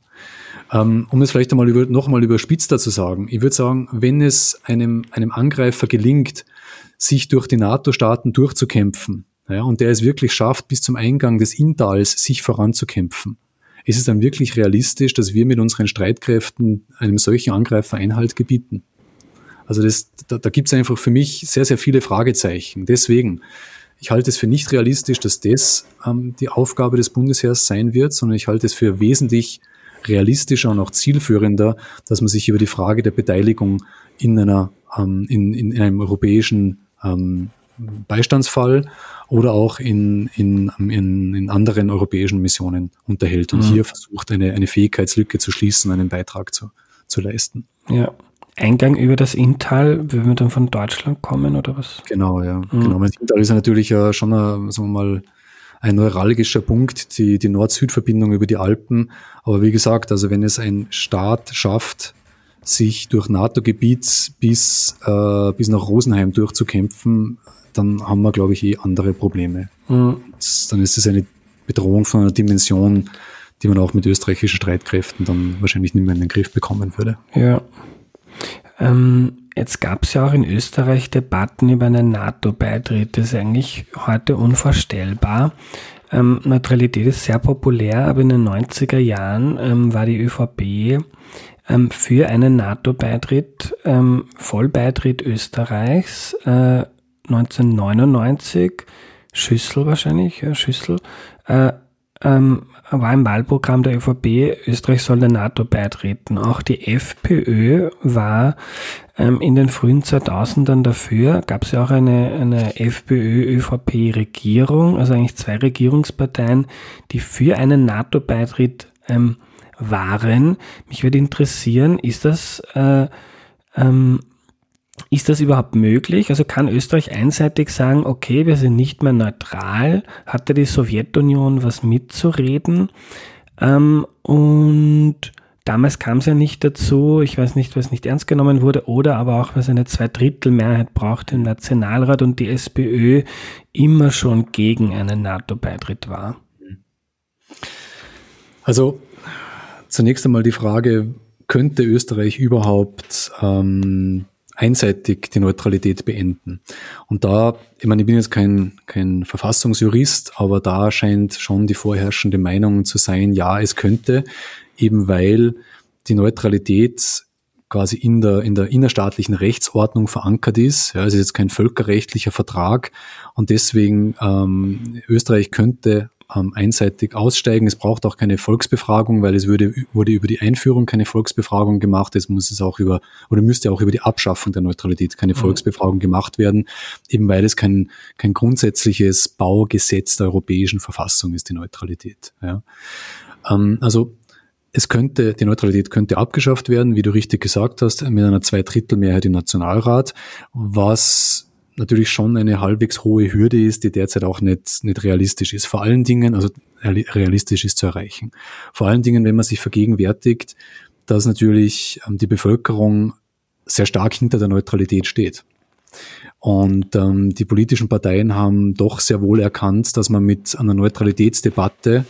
Ähm, um es vielleicht einmal über, noch einmal überspitzter zu sagen, ich würde sagen, wenn es einem, einem Angreifer gelingt, sich durch die NATO-Staaten durchzukämpfen, ja, und der es wirklich schafft, bis zum Eingang des Intals sich voranzukämpfen, ist es dann wirklich realistisch, dass wir mit unseren Streitkräften einem solchen Angreifer Einhalt gebieten? Also das, da, da gibt es einfach für mich sehr, sehr viele Fragezeichen. Deswegen, ich halte es für nicht realistisch, dass das ähm, die Aufgabe des Bundesheers sein wird, sondern ich halte es für wesentlich realistischer und auch zielführender, dass man sich über die Frage der Beteiligung in einer ähm, in, in einem europäischen ähm, Beistandsfall oder auch in, in, in, in anderen europäischen Missionen unterhält und mhm. hier versucht, eine, eine Fähigkeitslücke zu schließen, einen Beitrag zu, zu leisten. Ja. Eingang über das Inntal, würden wir dann von Deutschland kommen oder was? Genau, ja. Mhm. Genau. Das Inntal ist ja natürlich ja schon ein, sagen wir mal, ein neuralgischer Punkt, die, die Nord-Süd-Verbindung über die Alpen. Aber wie gesagt, also wenn es ein Staat schafft, sich durch NATO-Gebiet bis, äh, bis nach Rosenheim durchzukämpfen, dann haben wir, glaube ich, eh andere Probleme. Mhm. Dann ist es eine Bedrohung von einer Dimension, die man auch mit österreichischen Streitkräften dann wahrscheinlich nicht mehr in den Griff bekommen würde. Ja. Ähm, jetzt gab es ja auch in Österreich Debatten über einen NATO-Beitritt. Das ist eigentlich heute unvorstellbar. Ähm, Neutralität ist sehr populär, aber in den 90er Jahren ähm, war die ÖVP ähm, für einen NATO-Beitritt, ähm, Vollbeitritt Österreichs äh, 1999, Schüssel wahrscheinlich, ja, Schüssel, äh, ähm, war im Wahlprogramm der ÖVP, Österreich soll der NATO beitreten. Auch die FPÖ war ähm, in den frühen 2000ern dafür. Gab es ja auch eine, eine FPÖ-ÖVP-Regierung, also eigentlich zwei Regierungsparteien, die für einen NATO-Beitritt ähm, waren. Mich würde interessieren, ist das äh, ähm, ist das überhaupt möglich? Also kann Österreich einseitig sagen, okay, wir sind nicht mehr neutral? Hatte die Sowjetunion was mitzureden? Ähm, und Damals kam es ja nicht dazu, ich weiß nicht, was nicht ernst genommen wurde, oder aber auch, was eine Zweidrittelmehrheit braucht im Nationalrat und die SPÖ immer schon gegen einen NATO-Beitritt war. Also zunächst einmal die Frage, könnte Österreich überhaupt ähm, einseitig die Neutralität beenden? Und da, ich meine, ich bin jetzt kein, kein Verfassungsjurist, aber da scheint schon die vorherrschende Meinung zu sein, ja, es könnte, eben weil die Neutralität quasi in der, in der innerstaatlichen Rechtsordnung verankert ist. Ja, es ist jetzt kein völkerrechtlicher Vertrag und deswegen ähm, Österreich könnte ähm, einseitig aussteigen. Es braucht auch keine Volksbefragung, weil es würde, wurde über die Einführung keine Volksbefragung gemacht. Es muss es auch über, oder müsste auch über die Abschaffung der Neutralität keine mhm. Volksbefragung gemacht werden, eben weil es kein, kein grundsätzliches Baugesetz der europäischen Verfassung ist, die Neutralität. Ja. Ähm, also es könnte, die Neutralität könnte abgeschafft werden, wie du richtig gesagt hast, mit einer Zweidrittelmehrheit im Nationalrat, was natürlich schon eine halbwegs hohe Hürde ist, die derzeit auch nicht, nicht realistisch ist. Vor allen Dingen, also realistisch ist zu erreichen. Vor allen Dingen, wenn man sich vergegenwärtigt, dass natürlich ähm, die Bevölkerung sehr stark hinter der Neutralität steht. Und ähm, die politischen Parteien haben doch sehr wohl erkannt, dass man mit einer Neutralitätsdebatte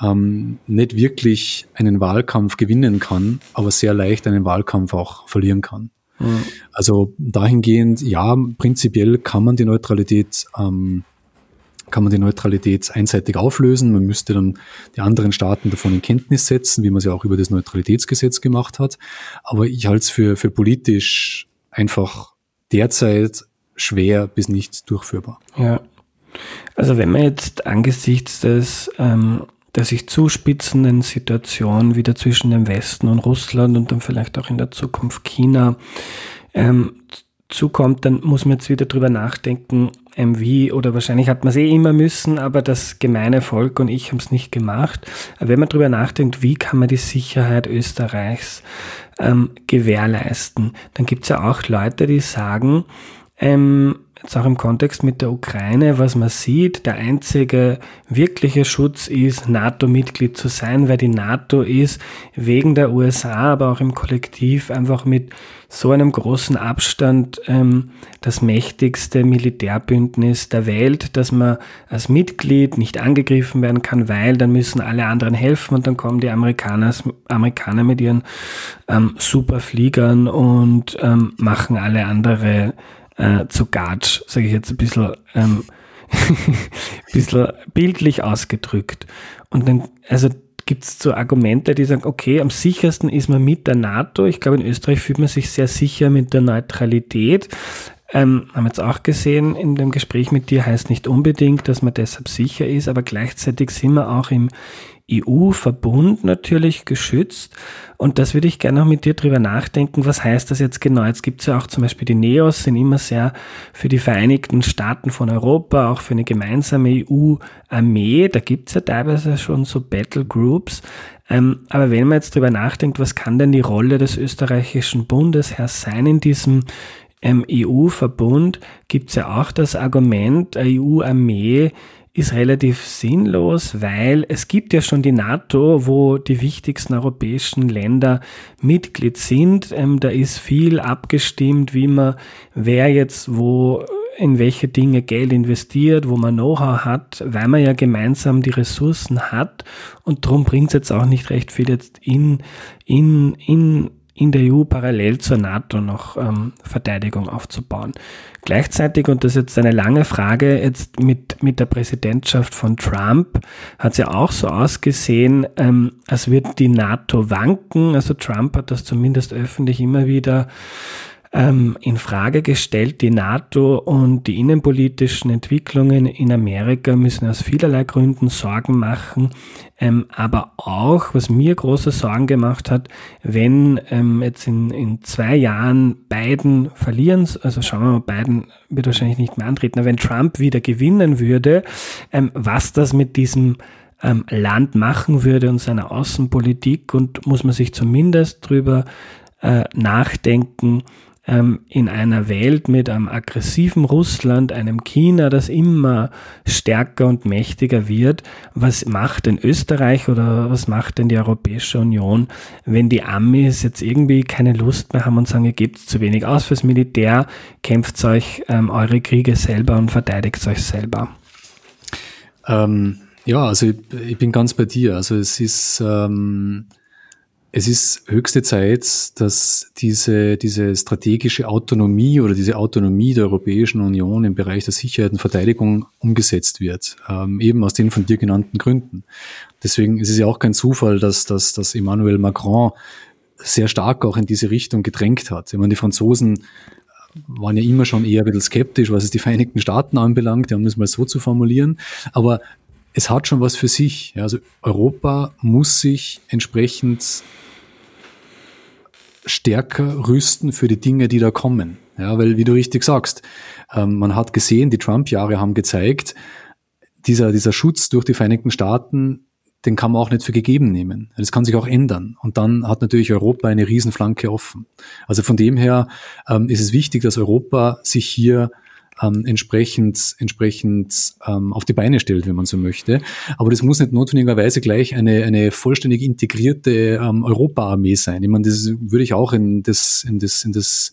ähm, nicht wirklich einen Wahlkampf gewinnen kann, aber sehr leicht einen Wahlkampf auch verlieren kann. Mhm. Also dahingehend, ja, prinzipiell kann man die Neutralität ähm, kann man die Neutralität einseitig auflösen. Man müsste dann die anderen Staaten davon in Kenntnis setzen, wie man es ja auch über das Neutralitätsgesetz gemacht hat. Aber ich halte es für, für politisch einfach derzeit schwer bis nicht durchführbar. Ja. Also wenn man jetzt angesichts des ähm, der sich zuspitzenden Situation wieder zwischen dem Westen und Russland und dann vielleicht auch in der Zukunft China ähm, zukommt, dann muss man jetzt wieder drüber nachdenken, ähm, wie, oder wahrscheinlich hat man es eh immer müssen, aber das gemeine Volk und ich haben es nicht gemacht. Aber wenn man drüber nachdenkt, wie kann man die Sicherheit Österreichs ähm, gewährleisten, dann gibt es ja auch Leute, die sagen, ähm, jetzt auch im Kontext mit der Ukraine, was man sieht, der einzige wirkliche Schutz ist, NATO-Mitglied zu sein, weil die NATO ist wegen der USA, aber auch im Kollektiv einfach mit so einem großen Abstand ähm, das mächtigste Militärbündnis der Welt, dass man als Mitglied nicht angegriffen werden kann, weil dann müssen alle anderen helfen und dann kommen die Amerikaner, Amerikaner mit ihren ähm, Superfliegern und ähm, machen alle andere äh, zu Gatsch, sage ich jetzt ein bisschen, ähm, bisschen bildlich ausgedrückt. Und dann, also gibt es so Argumente, die sagen, okay, am sichersten ist man mit der NATO. Ich glaube, in Österreich fühlt man sich sehr sicher mit der Neutralität. Ähm, haben jetzt auch gesehen in dem Gespräch mit dir, heißt nicht unbedingt, dass man deshalb sicher ist, aber gleichzeitig sind wir auch im, EU-Verbund natürlich geschützt. Und das würde ich gerne noch mit dir drüber nachdenken. Was heißt das jetzt genau? Jetzt gibt es ja auch zum Beispiel die NEOS, sind immer sehr für die Vereinigten Staaten von Europa, auch für eine gemeinsame EU-Armee. Da gibt es ja teilweise schon so Battle Groups. Ähm, aber wenn man jetzt drüber nachdenkt, was kann denn die Rolle des österreichischen Bundesheers sein in diesem ähm, EU-Verbund, gibt es ja auch das Argument, EU-Armee ist relativ sinnlos, weil es gibt ja schon die NATO, wo die wichtigsten europäischen Länder Mitglied sind. Ähm, da ist viel abgestimmt, wie man, wer jetzt wo in welche Dinge Geld investiert, wo man Know-how hat, weil man ja gemeinsam die Ressourcen hat und darum bringt es jetzt auch nicht recht viel jetzt in, in, in in der EU parallel zur NATO noch ähm, Verteidigung aufzubauen. Gleichzeitig, und das ist jetzt eine lange Frage, jetzt mit, mit der Präsidentschaft von Trump hat es ja auch so ausgesehen, ähm, als wird die NATO wanken. Also Trump hat das zumindest öffentlich immer wieder ähm, in Frage gestellt. Die NATO und die innenpolitischen Entwicklungen in Amerika müssen aus vielerlei Gründen Sorgen machen. Ähm, aber auch, was mir große Sorgen gemacht hat, wenn ähm, jetzt in, in zwei Jahren Biden verlieren, also schauen wir mal, Biden wird wahrscheinlich nicht mehr antreten, aber wenn Trump wieder gewinnen würde, ähm, was das mit diesem ähm, Land machen würde und seiner Außenpolitik und muss man sich zumindest drüber äh, nachdenken, ähm, in einer Welt mit einem aggressiven Russland, einem China, das immer stärker und mächtiger wird, was macht denn Österreich oder was macht denn die Europäische Union, wenn die Amis jetzt irgendwie keine Lust mehr haben und sagen, ihr gebt zu wenig aus fürs Militär, kämpft euch ähm, eure Kriege selber und verteidigt euch selber? Ähm, ja, also ich, ich, bin ganz bei dir. Also es ist ähm, es ist höchste Zeit, dass diese, diese strategische Autonomie oder diese Autonomie der Europäischen Union im Bereich der Sicherheit und Verteidigung umgesetzt wird, ähm, eben aus den von dir genannten Gründen. Deswegen ist es ja auch kein Zufall, dass, dass, dass Emmanuel Macron sehr stark auch in diese Richtung gedrängt hat. Ich meine, die Franzosen waren ja immer schon eher ein bisschen skeptisch, was es die Vereinigten Staaten anbelangt, um es mal so zu formulieren. Aber es hat schon was für sich. Also Europa muss sich entsprechend stärker rüsten für die Dinge, die da kommen. Ja, weil, wie du richtig sagst, ähm, man hat gesehen, die Trump-Jahre haben gezeigt, dieser, dieser Schutz durch die Vereinigten Staaten, den kann man auch nicht für gegeben nehmen. Das kann sich auch ändern. Und dann hat natürlich Europa eine Riesenflanke offen. Also von dem her ähm, ist es wichtig, dass Europa sich hier ähm, entsprechend, entsprechend ähm, auf die Beine stellt, wenn man so möchte. Aber das muss nicht notwendigerweise gleich eine, eine vollständig integrierte ähm, Europa-Armee sein. Ich meine, das würde ich auch in das, in das, in das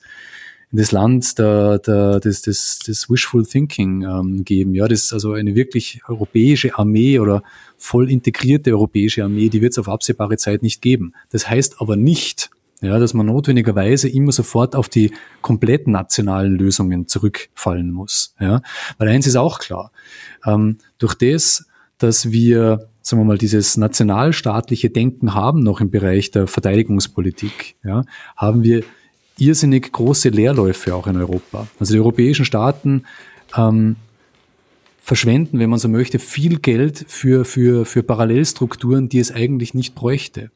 in das Land der, der, des, des, des Wishful Thinking ähm, geben. Ja, das also eine wirklich europäische Armee oder voll integrierte europäische Armee, die wird es auf absehbare Zeit nicht geben. Das heißt aber nicht, ja, dass man notwendigerweise immer sofort auf die komplett nationalen Lösungen zurückfallen muss. Ja, weil eins ist auch klar, ähm, durch das, dass wir sagen wir mal, dieses nationalstaatliche Denken haben noch im Bereich der Verteidigungspolitik, ja, haben wir irrsinnig große Leerläufe auch in Europa. Also die europäischen Staaten ähm, verschwenden, wenn man so möchte, viel Geld für, für, für Parallelstrukturen, die es eigentlich nicht bräuchte.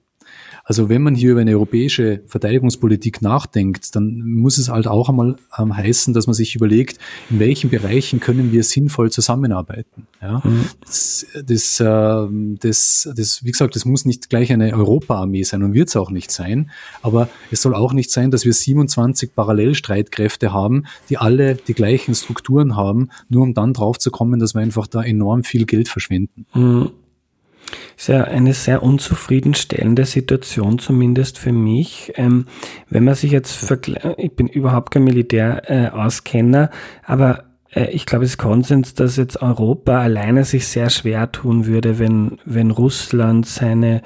Also wenn man hier über eine europäische Verteidigungspolitik nachdenkt, dann muss es halt auch einmal ähm, heißen, dass man sich überlegt, in welchen Bereichen können wir sinnvoll zusammenarbeiten. Ja? Mhm. Das, das, äh, das, das, wie gesagt, das muss nicht gleich eine Europa-Armee sein und wird es auch nicht sein. Aber es soll auch nicht sein, dass wir 27 Parallelstreitkräfte haben, die alle die gleichen Strukturen haben, nur um dann drauf zu kommen, dass wir einfach da enorm viel Geld verschwenden. Mhm ist ja eine sehr unzufriedenstellende Situation, zumindest für mich. Ähm, wenn man sich jetzt vergleicht, ich bin überhaupt kein Militärauskenner, äh, aber äh, ich glaube, es ist Konsens, dass jetzt Europa alleine sich sehr schwer tun würde, wenn, wenn Russland seine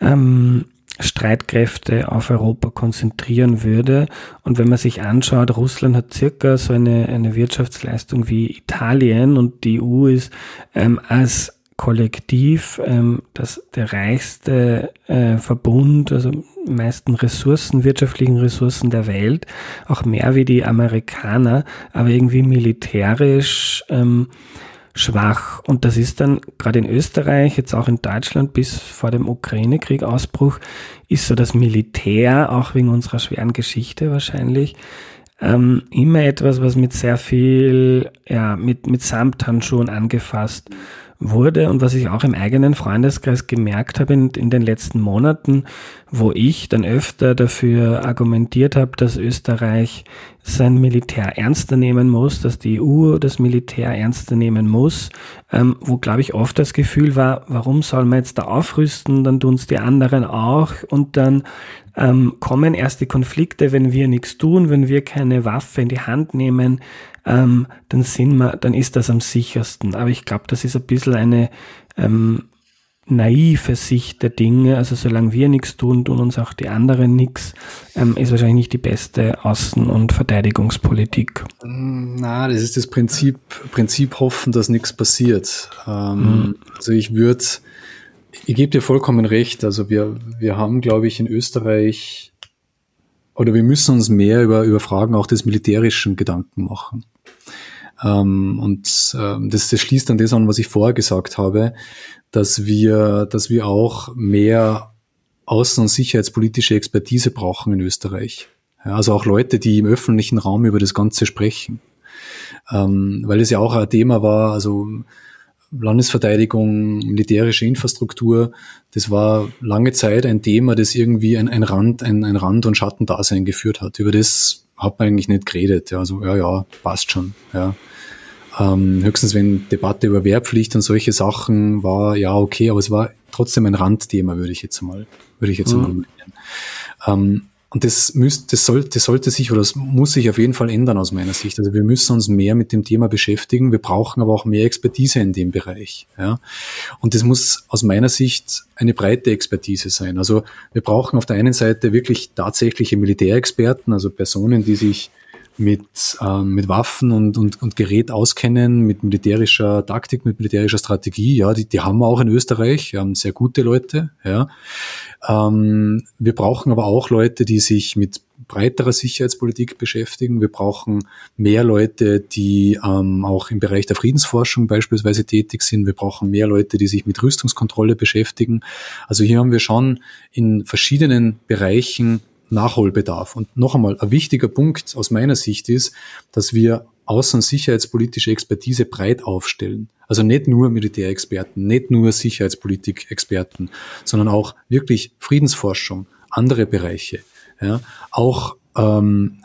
ähm, Streitkräfte auf Europa konzentrieren würde. Und wenn man sich anschaut, Russland hat circa so eine, eine Wirtschaftsleistung wie Italien und die EU ist ähm, als Kollektiv ähm, das der reichste äh, Verbund, also meisten Ressourcen, wirtschaftlichen Ressourcen der Welt, auch mehr wie die Amerikaner, aber irgendwie militärisch ähm, schwach. Und das ist dann gerade in Österreich, jetzt auch in Deutschland bis vor dem Ukraine-Krieg Ausbruch, ist so das Militär, auch wegen unserer schweren Geschichte wahrscheinlich, ähm, immer etwas, was mit sehr viel, ja, mit, mit Samthandschuhen angefasst wurde und was ich auch im eigenen Freundeskreis gemerkt habe in, in den letzten Monaten, wo ich dann öfter dafür argumentiert habe, dass Österreich sein Militär ernster nehmen muss, dass die EU das Militär ernster nehmen muss, ähm, wo glaube ich oft das Gefühl war, warum soll man jetzt da aufrüsten, dann tun es die anderen auch und dann ähm, kommen erst die Konflikte, wenn wir nichts tun, wenn wir keine Waffe in die Hand nehmen, ähm, dann sind wir, dann ist das am sichersten. Aber ich glaube, das ist ein bisschen eine ähm, naive Sicht der Dinge. Also solange wir nichts tun, tun uns auch die anderen nichts, ähm, ist wahrscheinlich nicht die beste Außen- und Verteidigungspolitik. Na, das ist das Prinzip, Prinzip hoffen, dass nichts passiert. Ähm, mhm. Also ich würde, ich gebe dir vollkommen recht. Also wir, wir haben, glaube ich, in Österreich oder wir müssen uns mehr über, über Fragen auch des militärischen Gedanken machen. Ähm, und ähm, das, das schließt an das an, was ich vorher gesagt habe, dass wir, dass wir auch mehr außen- und sicherheitspolitische Expertise brauchen in Österreich. Ja, also auch Leute, die im öffentlichen Raum über das Ganze sprechen. Ähm, weil es ja auch ein Thema war, also Landesverteidigung, militärische Infrastruktur, das war lange Zeit ein Thema, das irgendwie ein, ein Rand, ein, ein Rand- und Schattendasein geführt hat. Über das hat man eigentlich nicht geredet. Ja, also, ja, ja, passt schon. Ja. Ähm, höchstens, wenn Debatte über Wehrpflicht und solche Sachen war, ja, okay, aber es war trotzdem ein Randthema, würde ich jetzt mal, würde ich jetzt mhm. mal meinen. Ähm, und das, müsste, das, soll, das sollte sich oder das muss sich auf jeden Fall ändern aus meiner Sicht. Also wir müssen uns mehr mit dem Thema beschäftigen. Wir brauchen aber auch mehr Expertise in dem Bereich. Ja. Und das muss aus meiner Sicht eine breite Expertise sein. Also wir brauchen auf der einen Seite wirklich tatsächliche Militärexperten, also Personen, die sich mit, ähm, mit Waffen und, und, und Gerät auskennen, mit militärischer Taktik, mit militärischer Strategie. Ja, die, die haben wir auch in Österreich. Wir haben sehr gute Leute. Ja. Ähm, wir brauchen aber auch Leute, die sich mit breiterer Sicherheitspolitik beschäftigen. Wir brauchen mehr Leute, die ähm, auch im Bereich der Friedensforschung beispielsweise tätig sind. Wir brauchen mehr Leute, die sich mit Rüstungskontrolle beschäftigen. Also hier haben wir schon in verschiedenen Bereichen Nachholbedarf. Und noch einmal, ein wichtiger Punkt aus meiner Sicht ist, dass wir außen- sicherheitspolitische Expertise breit aufstellen. Also nicht nur Militärexperten, nicht nur Sicherheitspolitik-Experten, sondern auch wirklich Friedensforschung, andere Bereiche, ja, auch ähm,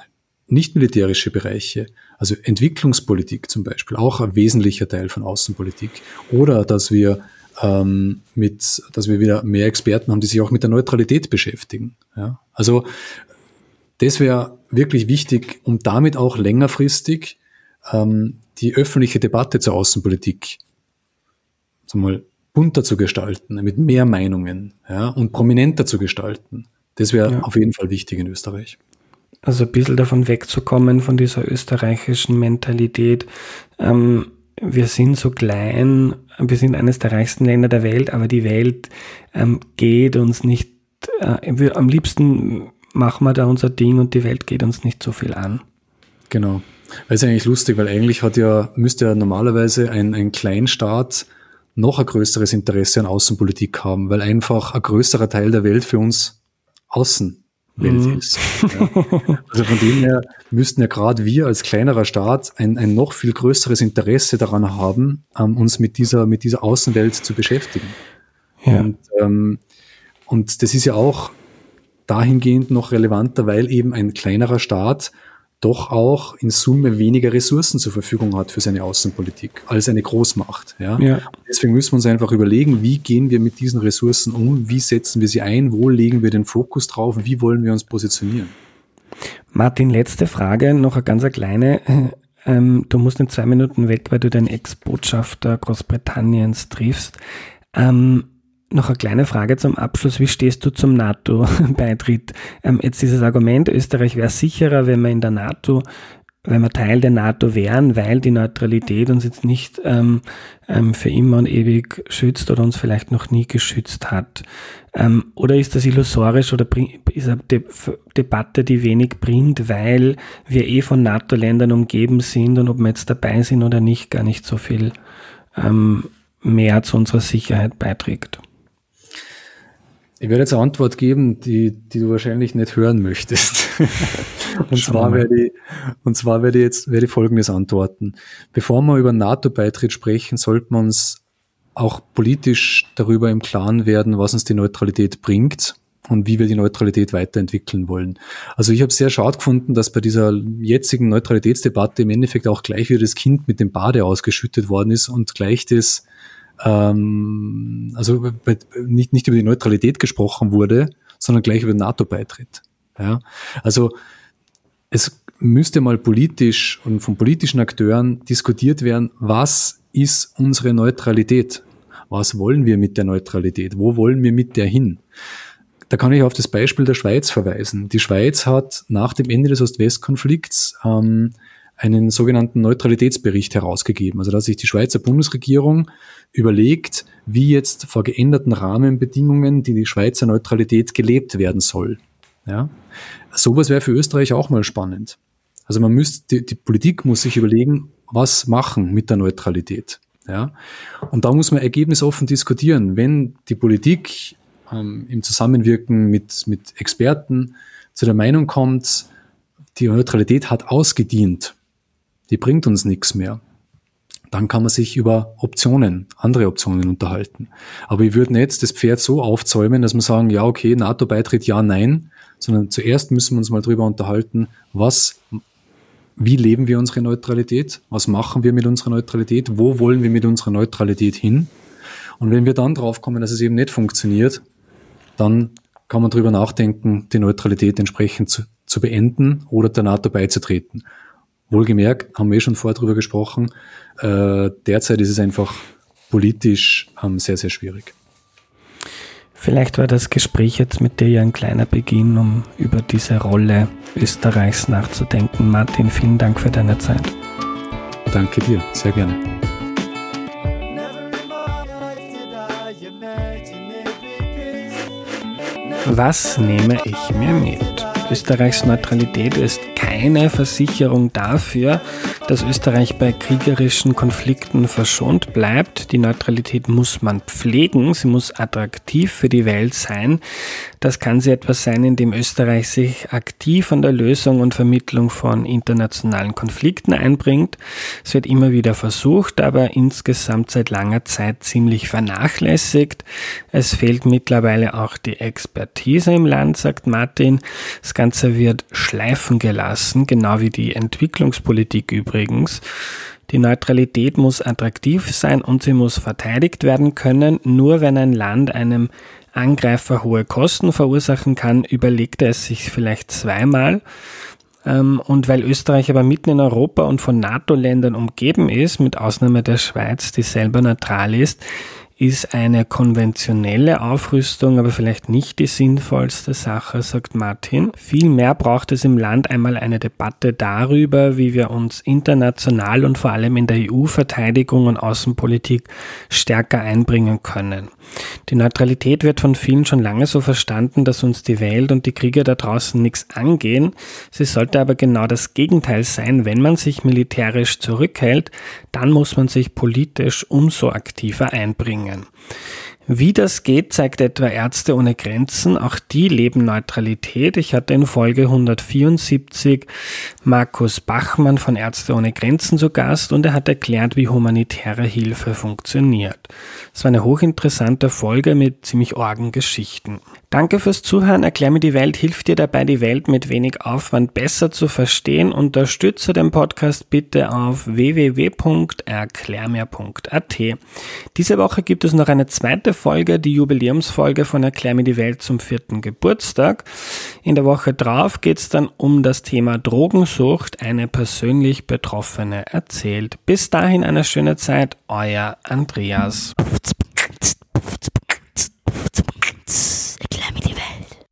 nicht militärische Bereiche, also Entwicklungspolitik zum Beispiel, auch ein wesentlicher Teil von Außenpolitik. Oder dass wir ähm, mit, dass wir wieder mehr Experten haben, die sich auch mit der Neutralität beschäftigen. Ja? Also das wäre wirklich wichtig, um damit auch längerfristig ähm, die öffentliche Debatte zur Außenpolitik sagen wir mal, bunter zu gestalten, mit mehr Meinungen ja, und prominenter zu gestalten. Das wäre ja. auf jeden Fall wichtig in Österreich. Also ein bisschen davon wegzukommen, von dieser österreichischen Mentalität. Ähm, wir sind so klein, wir sind eines der reichsten Länder der Welt, aber die Welt ähm, geht uns nicht, äh, wir, am liebsten machen wir da unser Ding und die Welt geht uns nicht so viel an. Genau. Das ist eigentlich lustig, weil eigentlich hat ja, müsste ja normalerweise ein, ein Kleinstaat noch ein größeres Interesse an Außenpolitik haben, weil einfach ein größerer Teil der Welt für uns Außenwelt mhm. ist. Ja. Also von dem her müssten ja gerade wir als kleinerer Staat ein, ein noch viel größeres Interesse daran haben, ähm, uns mit dieser, mit dieser Außenwelt zu beschäftigen. Ja. Und, ähm, und das ist ja auch dahingehend noch relevanter, weil eben ein kleinerer Staat doch auch in Summe weniger Ressourcen zur Verfügung hat für seine Außenpolitik als eine Großmacht. Ja? ja. Deswegen müssen wir uns einfach überlegen, wie gehen wir mit diesen Ressourcen um, wie setzen wir sie ein, wo legen wir den Fokus drauf, wie wollen wir uns positionieren. Martin, letzte Frage, noch eine ganz kleine. Ähm, du musst in zwei Minuten weg, weil du den Ex-Botschafter Großbritanniens triffst. Ähm, noch eine kleine Frage zum Abschluss. Wie stehst du zum NATO-Beitritt? Ähm, jetzt dieses Argument, Österreich wäre sicherer, wenn wir in der NATO, wenn wir Teil der NATO wären, weil die Neutralität uns jetzt nicht ähm, ähm, für immer und ewig schützt oder uns vielleicht noch nie geschützt hat. Ähm, oder ist das illusorisch oder ist eine De Debatte, die wenig bringt, weil wir eh von NATO-Ländern umgeben sind und ob wir jetzt dabei sind oder nicht, gar nicht so viel ähm, mehr zu unserer Sicherheit beiträgt? Ich werde jetzt eine Antwort geben, die, die du wahrscheinlich nicht hören möchtest. und, zwar werde ich, und zwar werde ich jetzt werde ich folgendes antworten. Bevor wir über NATO-Beitritt sprechen, sollten wir uns auch politisch darüber im Klaren werden, was uns die Neutralität bringt und wie wir die Neutralität weiterentwickeln wollen. Also ich habe sehr schade gefunden, dass bei dieser jetzigen Neutralitätsdebatte im Endeffekt auch gleich wieder das Kind mit dem Bade ausgeschüttet worden ist und gleich das ähm, also nicht, nicht über die Neutralität gesprochen wurde, sondern gleich über den NATO-Beitritt. Ja? Also es müsste mal politisch und von politischen Akteuren diskutiert werden, was ist unsere Neutralität? Was wollen wir mit der Neutralität? Wo wollen wir mit der hin? Da kann ich auf das Beispiel der Schweiz verweisen. Die Schweiz hat nach dem Ende des Ost-West-Konflikts ähm, einen sogenannten Neutralitätsbericht herausgegeben. Also da hat sich die Schweizer Bundesregierung überlegt, wie jetzt vor geänderten Rahmenbedingungen die, Schweizer Neutralität gelebt werden soll. Ja? Sowas wäre für Österreich auch mal spannend. Also man müsste, die, die Politik muss sich überlegen, was machen mit der Neutralität. Ja? Und da muss man ergebnisoffen diskutieren. Wenn die Politik ähm, im Zusammenwirken mit, mit Experten zu der Meinung kommt, die Neutralität hat ausgedient, die bringt uns nichts mehr, dann kann man sich über Optionen, andere Optionen unterhalten. Aber ich würde nicht das Pferd so aufzäumen, dass man sagen, ja, okay, NATO-Beitritt, ja, nein, sondern zuerst müssen wir uns mal darüber unterhalten, was, wie leben wir unsere Neutralität, was machen wir mit unserer Neutralität, wo wollen wir mit unserer Neutralität hin. Und wenn wir dann draufkommen, dass es eben nicht funktioniert, dann kann man darüber nachdenken, die Neutralität entsprechend zu, zu beenden oder der NATO beizutreten. Wohlgemerkt, haben wir eh schon vorher drüber gesprochen, äh, derzeit ist es einfach politisch ähm, sehr, sehr schwierig. Vielleicht war das Gespräch jetzt mit dir ja ein kleiner Beginn, um über diese Rolle Österreichs nachzudenken. Martin, vielen Dank für deine Zeit. Danke dir, sehr gerne. Was nehme ich mir mit? Österreichs Neutralität ist keine Versicherung dafür, dass Österreich bei kriegerischen Konflikten verschont bleibt. Die Neutralität muss man pflegen, sie muss attraktiv für die Welt sein. Das kann sie etwas sein, indem Österreich sich aktiv an der Lösung und Vermittlung von internationalen Konflikten einbringt. Es wird immer wieder versucht, aber insgesamt seit langer Zeit ziemlich vernachlässigt. Es fehlt mittlerweile auch die Expertise im Land, sagt Martin. Das Ganze wird schleifen gelassen, genau wie die Entwicklungspolitik übrigens. Die Neutralität muss attraktiv sein und sie muss verteidigt werden können. Nur wenn ein Land einem Angreifer hohe Kosten verursachen kann, überlegt er es sich vielleicht zweimal. Ähm, und weil Österreich aber mitten in Europa und von NATO-Ländern umgeben ist, mit Ausnahme der Schweiz, die selber neutral ist, ist eine konventionelle Aufrüstung aber vielleicht nicht die sinnvollste Sache, sagt Martin. Vielmehr braucht es im Land einmal eine Debatte darüber, wie wir uns international und vor allem in der EU-Verteidigung und Außenpolitik stärker einbringen können. Die Neutralität wird von vielen schon lange so verstanden, dass uns die Welt und die Kriege da draußen nichts angehen. Sie sollte aber genau das Gegenteil sein. Wenn man sich militärisch zurückhält, dann muss man sich politisch umso aktiver einbringen. Wie das geht, zeigt etwa Ärzte ohne Grenzen. Auch die leben Neutralität. Ich hatte in Folge 174 Markus Bachmann von Ärzte ohne Grenzen zu Gast und er hat erklärt, wie humanitäre Hilfe funktioniert. Es war eine hochinteressante Folge mit ziemlich orgen Geschichten. Danke fürs Zuhören. Erklär mir die Welt hilft dir dabei, die Welt mit wenig Aufwand besser zu verstehen. Unterstütze den Podcast bitte auf www.erklärmir.at. Diese Woche gibt es noch eine zweite Folge, die Jubiläumsfolge von Erklär mir die Welt zum vierten Geburtstag. In der Woche drauf geht es dann um das Thema Drogensucht. Eine persönlich Betroffene erzählt. Bis dahin eine schöne Zeit. Euer Andreas.